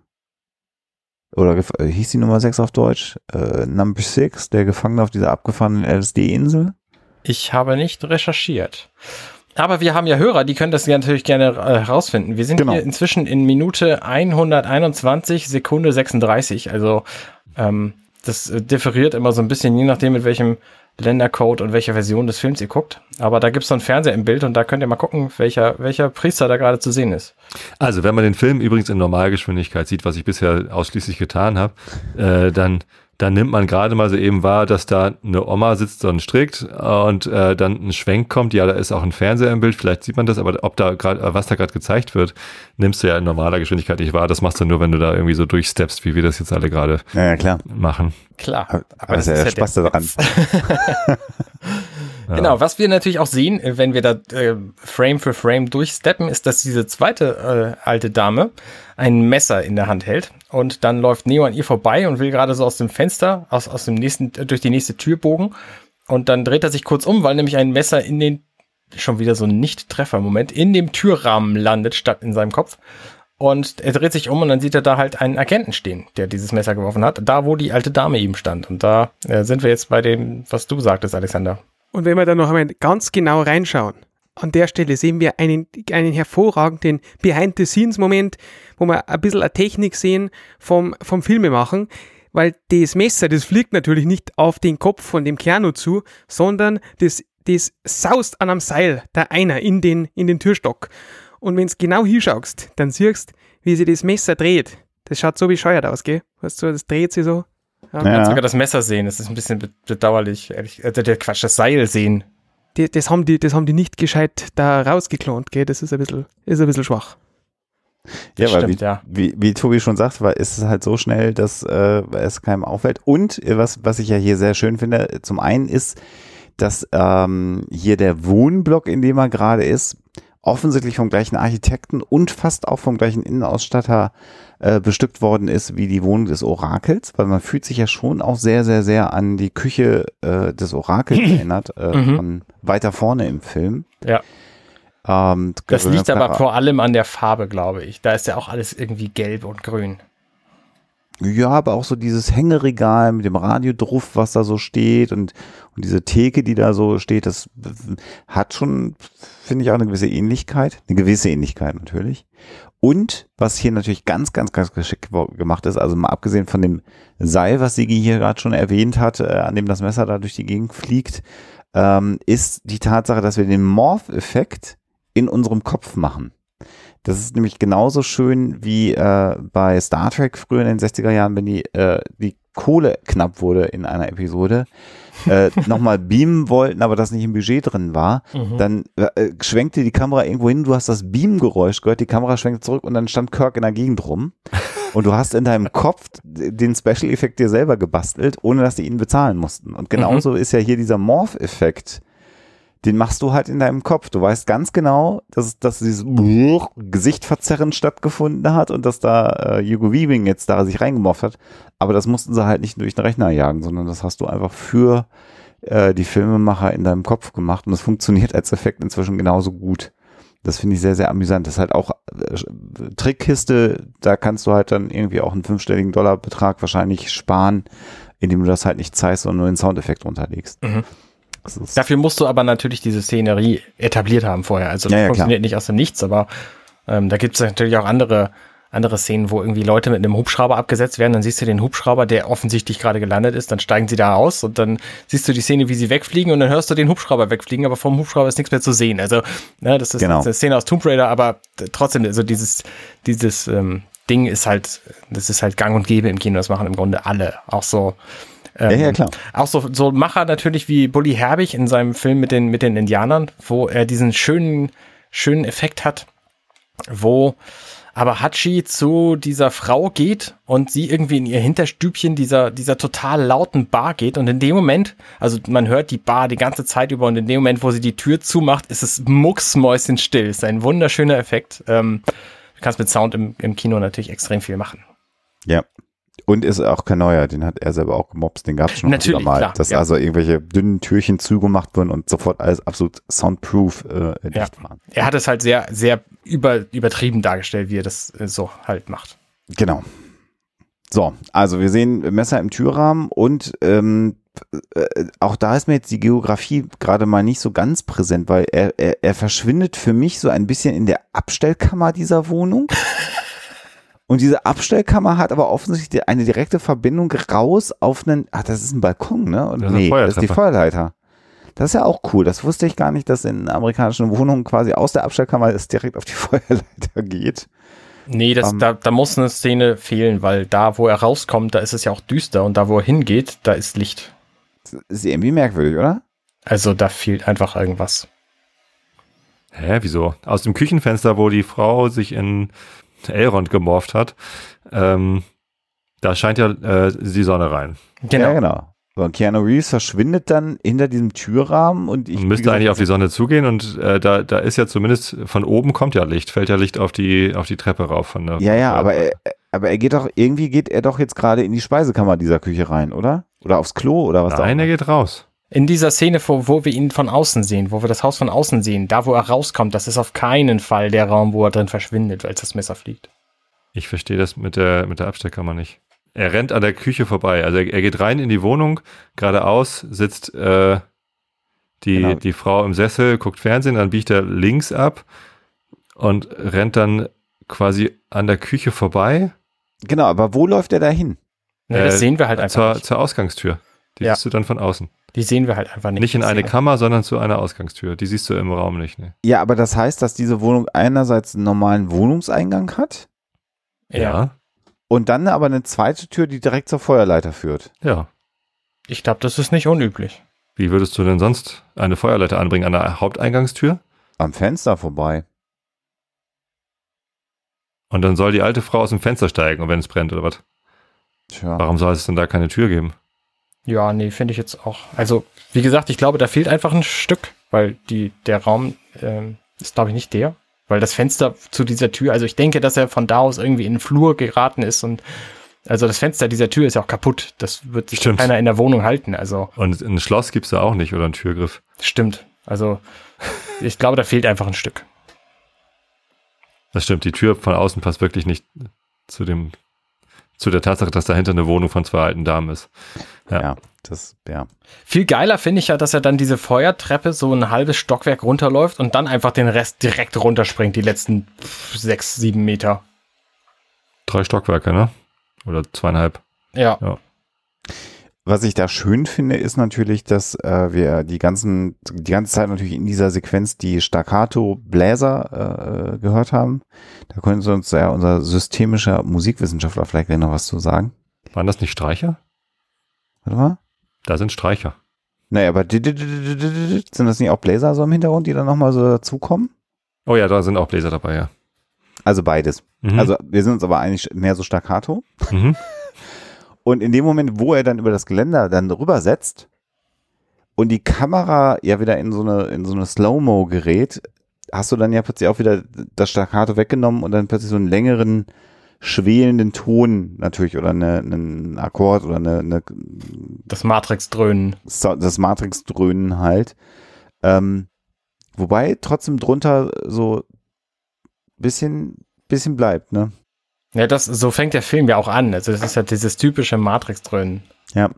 Oder äh, hieß die Nummer 6 auf Deutsch? Äh, Number 6, der Gefangene auf dieser abgefahrenen LSD-Insel. Ich habe nicht recherchiert. Aber wir haben ja Hörer, die können das ja natürlich gerne äh, herausfinden. Wir sind Genau. hier inzwischen in Minute 121, Sekunde 36. Also ähm, das äh, differiert immer so ein bisschen, je nachdem, mit welchem Ländercode und welcher Version des Films ihr guckt. Aber da gibt es so einen Fernseher im Bild und da könnt ihr mal gucken, welcher, welcher Priester da gerade zu sehen ist. Also, wenn man den Film übrigens in Normalgeschwindigkeit sieht, was ich bisher ausschließlich getan habe, äh, dann, dann nimmt man gerade mal so eben wahr, dass da eine Oma sitzt und strickt und äh, dann ein Schwenk kommt. Ja, da ist auch ein Fernseher im Bild, vielleicht sieht man das, aber ob da gerade, was da gerade gezeigt wird, nimmst du ja in normaler Geschwindigkeit nicht wahr. Das machst du nur, wenn du da irgendwie so durchsteppst, wie wir das jetzt alle gerade Ja, ja, klar. machen. Klar. Aber, aber das ist ja der Spaß daran. *laughs* *laughs* Genau, was wir natürlich auch sehen, äh, wenn wir da äh, Frame für Frame durchsteppen, ist, dass diese zweite äh, alte Dame ein Messer in der Hand hält und dann läuft Neo an ihr vorbei und will gerade so aus dem Fenster, aus, aus dem nächsten, äh, durch die nächste Tür bogen und dann dreht er sich kurz um, weil nämlich ein Messer in den, schon wieder so ein Nicht-Treffer-Moment, in dem Türrahmen landet, statt in seinem Kopf. Und er dreht sich um und dann sieht er da halt einen Agenten stehen, der dieses Messer geworfen hat, da wo die alte Dame eben stand. Und da äh, sind wir jetzt bei dem, was du sagtest, Alexander. Und wenn wir da noch einmal ganz genau reinschauen, an der Stelle sehen wir einen, einen hervorragenden Behind-the-Scenes-Moment, wo wir ein bisschen eine Technik sehen vom, vom Filmemachen, weil das Messer, das fliegt natürlich nicht auf den Kopf von dem Keanu zu, sondern das, das saust an einem Seil, da einer in den, in den Türstock. Und wenn du genau hinschaust, dann siehst wie sich das Messer dreht. Das schaut so bescheuert aus, gell? Weißt du, das dreht sich so. Man kann Ja. sogar das Messer sehen, das ist ein bisschen be- bedauerlich. Ehrlich. Äh, der Quatsch, das Seil sehen. die, das, haben die, das haben die nicht gescheit da rausgeklont, gell? Das ist ein bisschen, ist ein bisschen schwach. Ja, weil stimmt, wie, ja. wie, wie Tobi schon sagt, war, ist es halt so schnell, dass äh, es keinem auffällt. Und äh, was, was ich ja hier sehr schön finde, zum einen ist, dass ähm, hier der Wohnblock, in dem er gerade ist, offensichtlich vom gleichen Architekten und fast auch vom gleichen Innenausstatter äh, bestückt worden ist wie die Wohnung des Orakels, weil man fühlt sich ja schon auch sehr, sehr, sehr an die Küche äh, des Orakels erinnert, äh, Mhm. von weiter vorne im Film. Ja. Ähm, Das liegt aber klar- vor allem an der Farbe, glaube ich. Da ist ja auch alles irgendwie gelb und grün. Ja, aber auch so dieses Hängeregal mit dem Radiodruff, was da so steht und, und diese Theke, die da so steht, das hat schon, finde ich, auch eine gewisse Ähnlichkeit. Eine gewisse Ähnlichkeit natürlich. Und was hier natürlich ganz, ganz, ganz geschickt gemacht ist, also mal abgesehen von dem Seil, was Sigi hier gerade schon erwähnt hat, äh, an dem das Messer da durch die Gegend fliegt, ähm, ist die Tatsache, dass wir den Morph-Effekt in unserem Kopf machen. Das ist nämlich genauso schön wie äh, bei Star Trek früher in den 60er Jahren, wenn die, äh, die Kohle knapp wurde in einer Episode, äh, nochmal beamen wollten, aber das nicht im Budget drin war, Mhm. dann äh, schwenkte die Kamera irgendwo hin, du hast das Beam-Geräusch gehört, die Kamera schwenkte zurück und dann stand Kirk in der Gegend rum. *laughs* Und du hast in deinem Kopf den Special-Effekt dir selber gebastelt, ohne dass die ihn bezahlen mussten. Und genauso ist ja hier dieser Morph-Effekt. Den machst du halt in deinem Kopf. Du weißt ganz genau, dass, dass dieses Gesichtverzerren stattgefunden hat und dass da äh, Hugo Weaving jetzt da sich reingemorpht hat. Aber das mussten sie halt nicht durch den Rechner jagen, sondern das hast du einfach für äh, die Filmemacher in deinem Kopf gemacht und es funktioniert als Effekt inzwischen genauso gut. Das finde ich sehr, sehr amüsant. Das ist halt auch äh, Trickkiste, da kannst du halt dann irgendwie auch einen fünfstelligen Dollarbetrag wahrscheinlich sparen, indem du das halt nicht zeigst, sondern nur den Soundeffekt runterlegst. Mhm. Dafür musst du aber natürlich diese Szenerie etabliert haben vorher. Also Ja, das ja, funktioniert nicht aus dem Nichts, aber ähm, da gibt es natürlich auch andere, andere Szenen, wo irgendwie Leute mit einem Hubschrauber abgesetzt werden. Dann siehst du den Hubschrauber, der offensichtlich gerade gelandet ist. Dann steigen sie da aus und dann siehst du die Szene, wie sie wegfliegen und dann hörst du den Hubschrauber wegfliegen, aber vom Hubschrauber ist nichts mehr zu sehen. Also ne, das ist Genau. eine Szene aus Tomb Raider, aber trotzdem, also dieses, dieses ähm, Ding ist halt, das ist halt gang und gäbe im Kino. Das machen im Grunde alle. Auch so ja, ja, ähm, klar. auch so, so Macher natürlich wie Bully Herbig in seinem Film mit den, mit den Indianern, wo er diesen schönen, schönen Effekt hat, wo aber Hachi zu dieser Frau geht und sie irgendwie in ihr Hinterstübchen dieser, dieser total lauten Bar geht und in dem Moment, also man hört die Bar die ganze Zeit über und in dem Moment, wo sie die Tür zumacht, ist es mucksmäuschenstill. Ist ein wunderschöner Effekt. Ähm, du kannst mit Sound im, im Kino natürlich extrem viel machen. Ja. Und ist auch kein neuer, den hat er selber auch gemobst, den gab es schon Natürlich, mal, klar, dass ja. also irgendwelche dünnen Türchen zugemacht wurden und sofort alles absolut soundproof äh, dicht Ja. waren. Er hat es halt sehr, sehr über, übertrieben dargestellt, wie er das äh, so halt macht. Genau. So, also wir sehen Messer im Türrahmen und ähm, äh, auch da ist mir jetzt die Geografie gerade mal nicht so ganz präsent, weil er, er, er verschwindet für mich so ein bisschen in der Abstellkammer dieser Wohnung. *laughs* Und diese Abstellkammer hat aber offensichtlich eine direkte Verbindung raus auf einen, ach, das ist ein Balkon, ne? Und Das nee, das ist die. Feuerleiter. Das ist ja auch cool. Das wusste ich gar nicht, dass in amerikanischen Wohnungen quasi aus der Abstellkammer es direkt auf die *laughs* Feuerleiter geht. Nee, das, Ähm. da, da muss eine Szene fehlen, weil da, wo er rauskommt, da ist es ja auch düster und da, wo er hingeht, da ist Licht. Ist irgendwie merkwürdig, oder? Also da fehlt einfach irgendwas. Hä, wieso? Aus dem Küchenfenster, wo die Frau sich in Elrond gemorpht hat, ähm, da scheint ja äh, die Sonne rein. Genau. Ja, genau. So, und Keanu Reeves verschwindet dann hinter diesem Türrahmen und ich Und müsste gesagt, eigentlich auf die Sonne zugehen und äh, da, da ist ja zumindest von oben kommt ja Licht, fällt ja Licht auf die, auf die Treppe rauf von der. Ja, ja, aber er, aber er geht doch, irgendwie geht er doch jetzt gerade in die Speisekammer dieser Küche rein, oder? Oder aufs Klo oder was Nein, da er geht raus. In dieser Szene, wo, wo wir ihn von außen sehen, wo wir das Haus von außen sehen, da, wo er rauskommt, das ist auf keinen Fall der Raum, wo er drin verschwindet, als das Messer fliegt. Ich verstehe das mit der, mit der Abstellkammer nicht. Er rennt an der Küche vorbei. Also er, er geht rein in die Wohnung, geradeaus sitzt äh, die, Genau. die Frau im Sessel, guckt Fernsehen, dann biegt er links ab und rennt dann quasi an der Küche vorbei Genau, aber wo läuft er da hin? Ne, das Äh, sehen wir halt einfach zur, nicht. zur Ausgangstür. Die Ja. siehst du dann von außen. Die sehen wir halt einfach nicht. Nicht in eine. Kammer, sondern zu einer Ausgangstür. Die siehst du im Raum nicht. Ne? Ja, aber das heißt, dass diese Wohnung einerseits einen normalen Wohnungseingang hat Ja. und dann aber eine zweite Tür, die direkt zur Feuerleiter führt. Ja. Ich glaube, das ist nicht unüblich. Wie würdest du denn sonst eine Feuerleiter anbringen? An der Haupteingangstür? Am Fenster vorbei. Und dann soll die alte Frau aus dem Fenster steigen, wenn es brennt oder was? Tja. Warum soll es denn da keine Tür geben? Ja, nee, finde ich jetzt auch. Also, wie gesagt, ich glaube, da fehlt einfach ein Stück, weil die, der Raum ähm, ist, glaube ich, nicht der. Weil das Fenster zu dieser Tür, also ich denke, dass er von da aus irgendwie in den Flur geraten ist und also das Fenster dieser Tür ist ja auch kaputt. Das wird sich Stimmt. keiner in der Wohnung halten. Also Und ein Schloss gibt's da auch nicht oder einen Türgriff. stimmt. Also ich glaube, da fehlt einfach ein Stück. Das stimmt, die Tür von außen passt wirklich nicht zu dem, zu der Tatsache, dass dahinter eine Wohnung von zwei alten Damen ist. Ja. Ja. das, ja. Viel geiler finde ich ja, dass er dann diese Feuertreppe so ein halbes Stockwerk runterläuft und dann einfach den Rest direkt runterspringt, die letzten sechs, sieben Meter. Drei Stockwerke, ne? Oder zweieinhalb. Ja. Was ich da schön finde, ist natürlich, dass äh, wir die ganzen, die ganze Zeit natürlich in dieser Sequenz die Staccato Bläser äh, gehört haben. Da könnte uns ja unser systemischer Musikwissenschaftler vielleicht noch was zu sagen. Waren das nicht Streicher? Warte mal. Da sind Streicher. Naja, aber sind das nicht auch Bläser so im Hintergrund, die dann nochmal so dazukommen? Oh ja, da sind auch Bläser dabei, ja. Also beides. Mhm. Also wir sind uns aber eigentlich mehr so Staccato. Mhm. *laughs* Und in dem Moment, wo er dann über das Geländer dann rübersetzt und die Kamera ja wieder in so eine, in so eine Slow-Mo gerät, hast du dann ja plötzlich auch wieder das Staccato weggenommen und dann plötzlich so einen längeren, schwelenden Ton natürlich oder eine, einen Akkord oder eine, eine Das Matrix-Dröhnen. Das Matrix-Dröhnen halt. Ähm, wobei trotzdem drunter so bisschen, bisschen bleibt, ne? Ja, das, so fängt der Film ja auch an. Also das ist ja dieses typische Matrix-Dröhnen. Ja.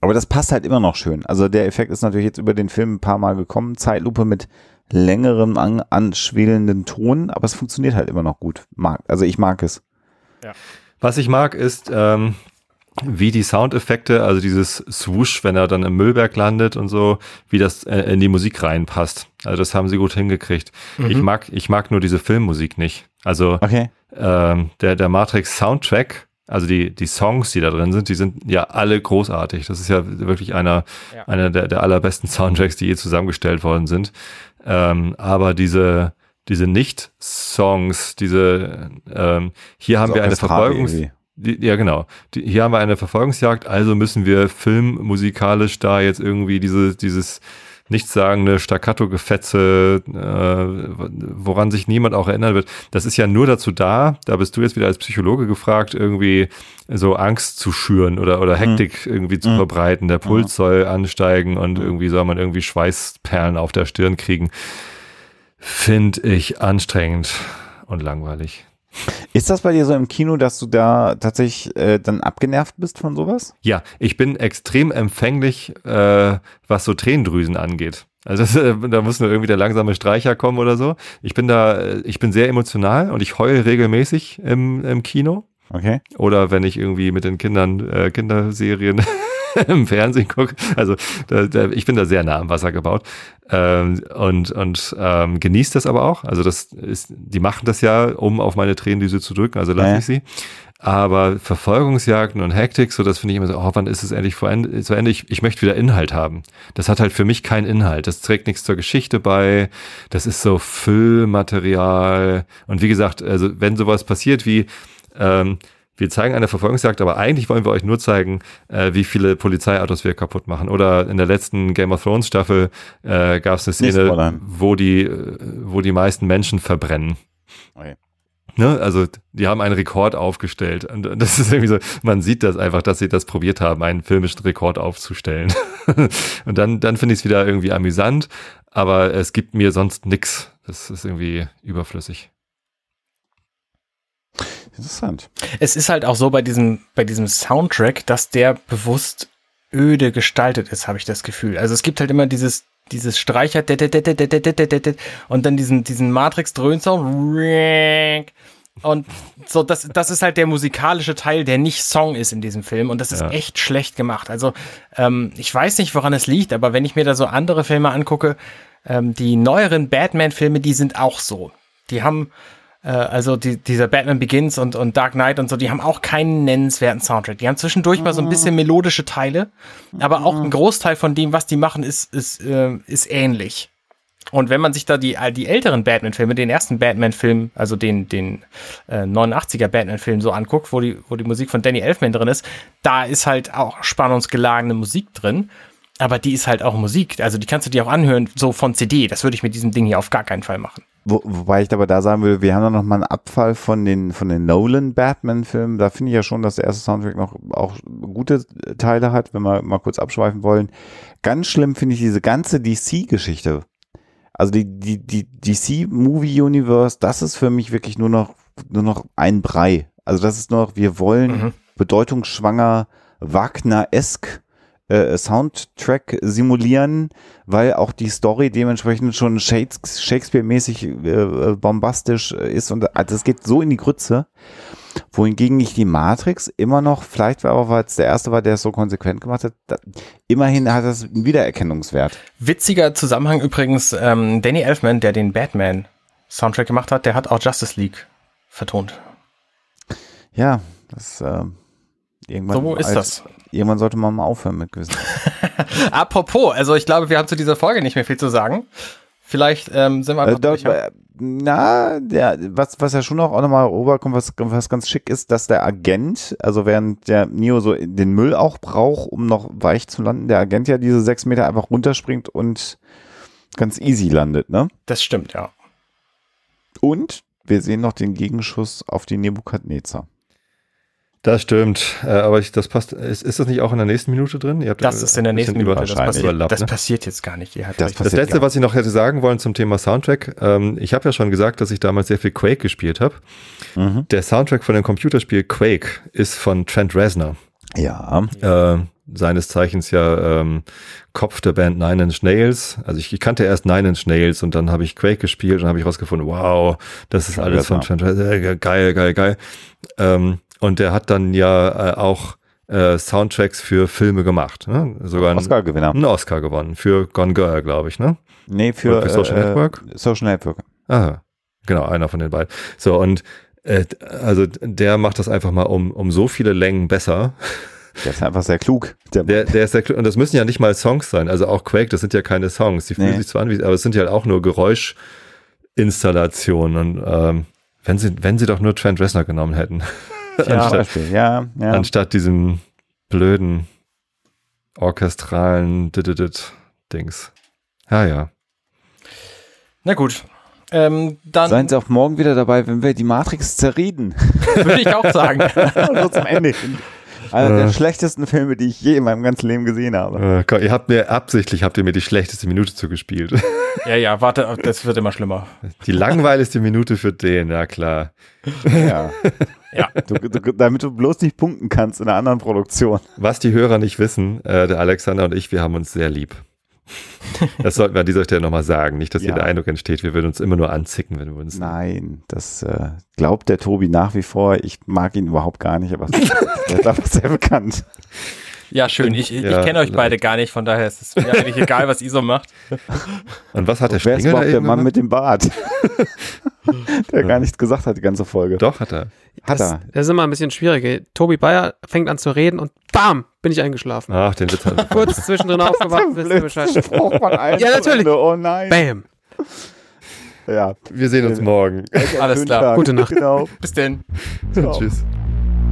Aber das passt halt immer noch schön. Also der Effekt ist natürlich jetzt über den Film ein paar Mal gekommen. Zeitlupe mit längerem an, anschwelenden Ton, aber es funktioniert halt immer noch gut. Mag, also ich mag es. Was ich mag, ist, ähm, wie die Soundeffekte, also dieses Swoosh, wenn er dann im Müllberg landet und so, wie das äh, in die Musik reinpasst. Also das haben sie gut hingekriegt. Ich mag, ich mag nur diese Filmmusik nicht. Also Okay. ähm, der, der Matrix Soundtrack, also die, die Songs, die da drin sind, die sind ja alle großartig. Das ist ja wirklich einer, Ja. einer der, der allerbesten Soundtracks, die je zusammengestellt worden sind. Ähm, aber diese, diese Nicht-Songs, diese, ähm, hier haben So wir eine Verfolgungs... irgendwie. Die, ja, genau. Die, hier haben wir eine Verfolgungsjagd, also müssen wir filmmusikalisch da jetzt irgendwie diese, dieses nichtssagende Staccato-Gefetze, äh, woran sich niemand auch erinnern wird. Das ist ja nur dazu da, da bist du jetzt wieder als Psychologe gefragt, irgendwie so Angst zu schüren oder, oder Hektik irgendwie zu Mhm. verbreiten. Der Puls soll ansteigen und irgendwie soll man irgendwie Schweißperlen auf der Stirn kriegen. Finde ich anstrengend und langweilig. Ist das bei dir so im Kino, dass du da tatsächlich äh, dann abgenervt bist von sowas? Ja, ich bin extrem empfänglich, äh, was so Tränendrüsen angeht. Also das, äh, da muss nur irgendwie der langsame Streicher kommen oder so. Ich bin da, äh, ich bin sehr emotional und ich heule regelmäßig im, im Kino. Okay. Oder wenn ich irgendwie mit den Kindern äh, Kinderserien *laughs* im Fernsehen gucke. Also da, da, ich bin da sehr nah am Wasser gebaut ähm, und, und ähm, genieße das aber auch. Also das ist, die machen das ja, um auf meine Tränendüse zu drücken, also lasse Ja. ich sie. Aber Verfolgungsjagden und Hektik, so das finde ich immer so, oh, wann ist es endlich vor Ende, zu Ende? Ich, ich möchte wieder Inhalt haben. Das hat halt für mich keinen Inhalt. Das trägt nichts zur Geschichte bei. Das ist so Füllmaterial. Und wie gesagt, also wenn sowas passiert wie, ähm, wir zeigen eine Verfolgungsjagd, aber eigentlich wollen wir euch nur zeigen, äh, wie viele Polizeiautos wir kaputt machen. Oder in der letzten Game of Thrones Staffel äh, gab es eine Szene, wo die, äh, wo die meisten Menschen verbrennen. okay. Ne? Also die haben einen Rekord aufgestellt. Und das ist irgendwie so, man sieht das einfach, dass sie das probiert haben, einen filmischen Rekord aufzustellen. *laughs* Und dann, dann finde ich es wieder irgendwie amüsant, aber es gibt mir sonst nix. Das ist irgendwie überflüssig. Interessant. Es ist halt auch so bei diesem, bei diesem Soundtrack, dass der bewusst öde gestaltet ist, habe ich das Gefühl. Also es gibt halt immer dieses, dieses Streicher und dann diesen, diesen Matrix-Dröhnsound und so, das, das ist halt der musikalische Teil, der nicht Song ist in diesem Film und das ist Ja. echt schlecht gemacht. Also ähm, ich weiß nicht, woran es liegt, aber wenn ich mir da so andere Filme angucke, ähm, die neueren Batman-Filme, die sind auch so. Die haben äh, also die, dieser Batman Begins und, und Dark Knight und so, die haben auch keinen nennenswerten Soundtrack. Die haben zwischendurch mal so ein bisschen melodische Teile, aber auch ein Großteil von dem, was die machen, ist, ist, äh, ist ähnlich. Und wenn man sich da die, die älteren Batman-Filme, den ersten Batman-Film, also den, den äh, 89er Batman-Film so anguckt, wo die, wo die Musik von Danny Elfman drin ist, da ist halt auch spannungsgelagene Musik drin. Aber die ist halt auch Musik. Also die kannst du dir auch anhören, so von CD. Das würde ich mit diesem Ding hier auf gar keinen Fall machen. Wo, wobei ich aber da sagen will, wir haben da noch mal einen Abfall von den, von den Nolan Batman-Filmen. Da finde ich ja schon, dass der erste Soundtrack noch auch gute Teile hat, wenn wir mal kurz abschweifen wollen. Ganz schlimm finde ich diese ganze DC-Geschichte. Also die, die, die DC Movie Universe, das ist für mich wirklich nur noch, nur noch ein Brei. Also das ist nur noch, wir wollen Mhm. bedeutungsschwanger, Wagner-esk äh, Soundtrack simulieren, weil auch die Story dementsprechend schon Shakes- Shakespeare-mäßig äh, bombastisch ist und äh, das geht so in die Grütze. Wohingegen ich die Matrix immer noch, vielleicht war auch, weil es der erste war, der es so konsequent gemacht hat, da, immerhin hat das einen Wiedererkennungswert. Witziger Zusammenhang übrigens, ähm, Danny Elfman, der den Batman Soundtrack gemacht hat, der hat auch Justice League vertont. Ja, das äh, irgendwann. So ist als- das. Irgendwann sollte man mal aufhören mit gewissen. *laughs* Apropos, also ich glaube, wir haben zu dieser Folge nicht mehr viel zu sagen. Vielleicht ähm, sind wir Äh, einfach dort, durch, ja. äh, na, der, was, was ja schon auch, auch nochmal rüberkommt, was, was ganz schick ist, dass der Agent, also während der Neo so den Müll auch braucht, um noch weich zu landen, der Agent ja diese sechs Meter einfach runterspringt und ganz easy landet, ne? Das stimmt, ja. Und wir sehen noch den Gegenschuss auf die Nebukadnezar. Das stimmt, äh, aber ich, das passt. Ist, ist das nicht auch in der nächsten Minute drin? Ihr habt Das ist in der nächsten Minute. Das, passiert, überlappt, das ne? passiert jetzt gar nicht. Ihr habt Das. Das letzte, ja. was ich noch hätte sagen wollen zum Thema Soundtrack, ähm, ich habe ja schon gesagt, dass ich damals sehr viel Quake gespielt habe. Mhm. Der Soundtrack von dem Computerspiel Quake ist von Trent Reznor, Ja. äh, seines Zeichens ja ähm, Kopf der Band Nine Inch Nails. Also ich, ich kannte erst Nine Inch Nails und dann habe ich Quake gespielt und habe ich rausgefunden, wow, das ist alles von. Trent Reznor. Äh, Geil, geil, geil. Ähm, und der hat dann ja äh, auch äh, Soundtracks für Filme gemacht. Ne? Sogar einen, Oscar-Gewinner. einen Oscar gewonnen für Gone Girl, glaube ich, ne? Nee, für, Oder für Social äh, Network? Social Network. Aha, genau, einer von den beiden. So, und äh, also der macht das einfach mal um, um so viele Längen besser. *laughs* Der ist einfach sehr klug. Der, Der, der ist sehr, kl- und das müssen ja nicht mal Songs sein. Also auch Quake, das sind ja keine Songs. Die fühlen Nee. sich zwar an, wie, aber es sind ja auch nur Geräuschinstallationen. Und ähm, wenn sie, wenn sie doch nur Trent Reznor genommen hätten, *laughs* *laughs* zum anstatt, Beispiel. Ja, ja. anstatt diesem blöden orchestralen Dididit Dings. Ja, ja. Na gut. Ähm, dann Seien Sie auch morgen wieder dabei, wenn wir die Matrix zerreden. *laughs* würde ich auch sagen. *laughs* so zum Ende. Einer der Äh. schlechtesten Filme, die ich je in meinem ganzen Leben gesehen habe. Äh, Gott, ihr habt mir absichtlich, habt ihr mir die schlechteste Minute zugespielt. *laughs* ja, ja, warte, das wird immer schlimmer. Die langweiligste Minute für den, ja klar. Ja. *laughs* Ja. Du, du, damit du bloß nicht punkten kannst in einer anderen Produktion. Was die Hörer nicht wissen, äh, der Alexander und ich, wir haben uns sehr lieb. *laughs* Das sollten wir an dieser Stelle nochmal sagen. Nicht, dass hier Ja. der Eindruck entsteht, wir würden uns immer nur anzicken, wenn wir uns. Nein, das äh, glaubt der Tobi nach wie vor. Ich mag ihn überhaupt gar nicht, aber er ist einfach sehr bekannt. Ja, schön. Ich, ich, Ja, ich kenne euch beide gar nicht, von daher ist es mir eigentlich egal, was ihr so macht. *laughs* Und was hat der Wer ist da überhaupt der Mann gemacht? mit dem Bart? *laughs* der gar nichts gesagt hat die ganze Folge. Doch, hat er. Hat Das, er. das ist immer ein bisschen schwierig. Tobi Bayer fängt an zu reden und bam, bin ich eingeschlafen. Ach, den Witz hat Kurz zwischendrin *laughs* aufgewacht, wisst ihr Bescheid. Ja, natürlich. Oh nein. Bam. Ja. Wir sehen uns morgen. Alles klar. Tag. Gute Nacht. Genau. Bis denn. Ciao. Tschüss.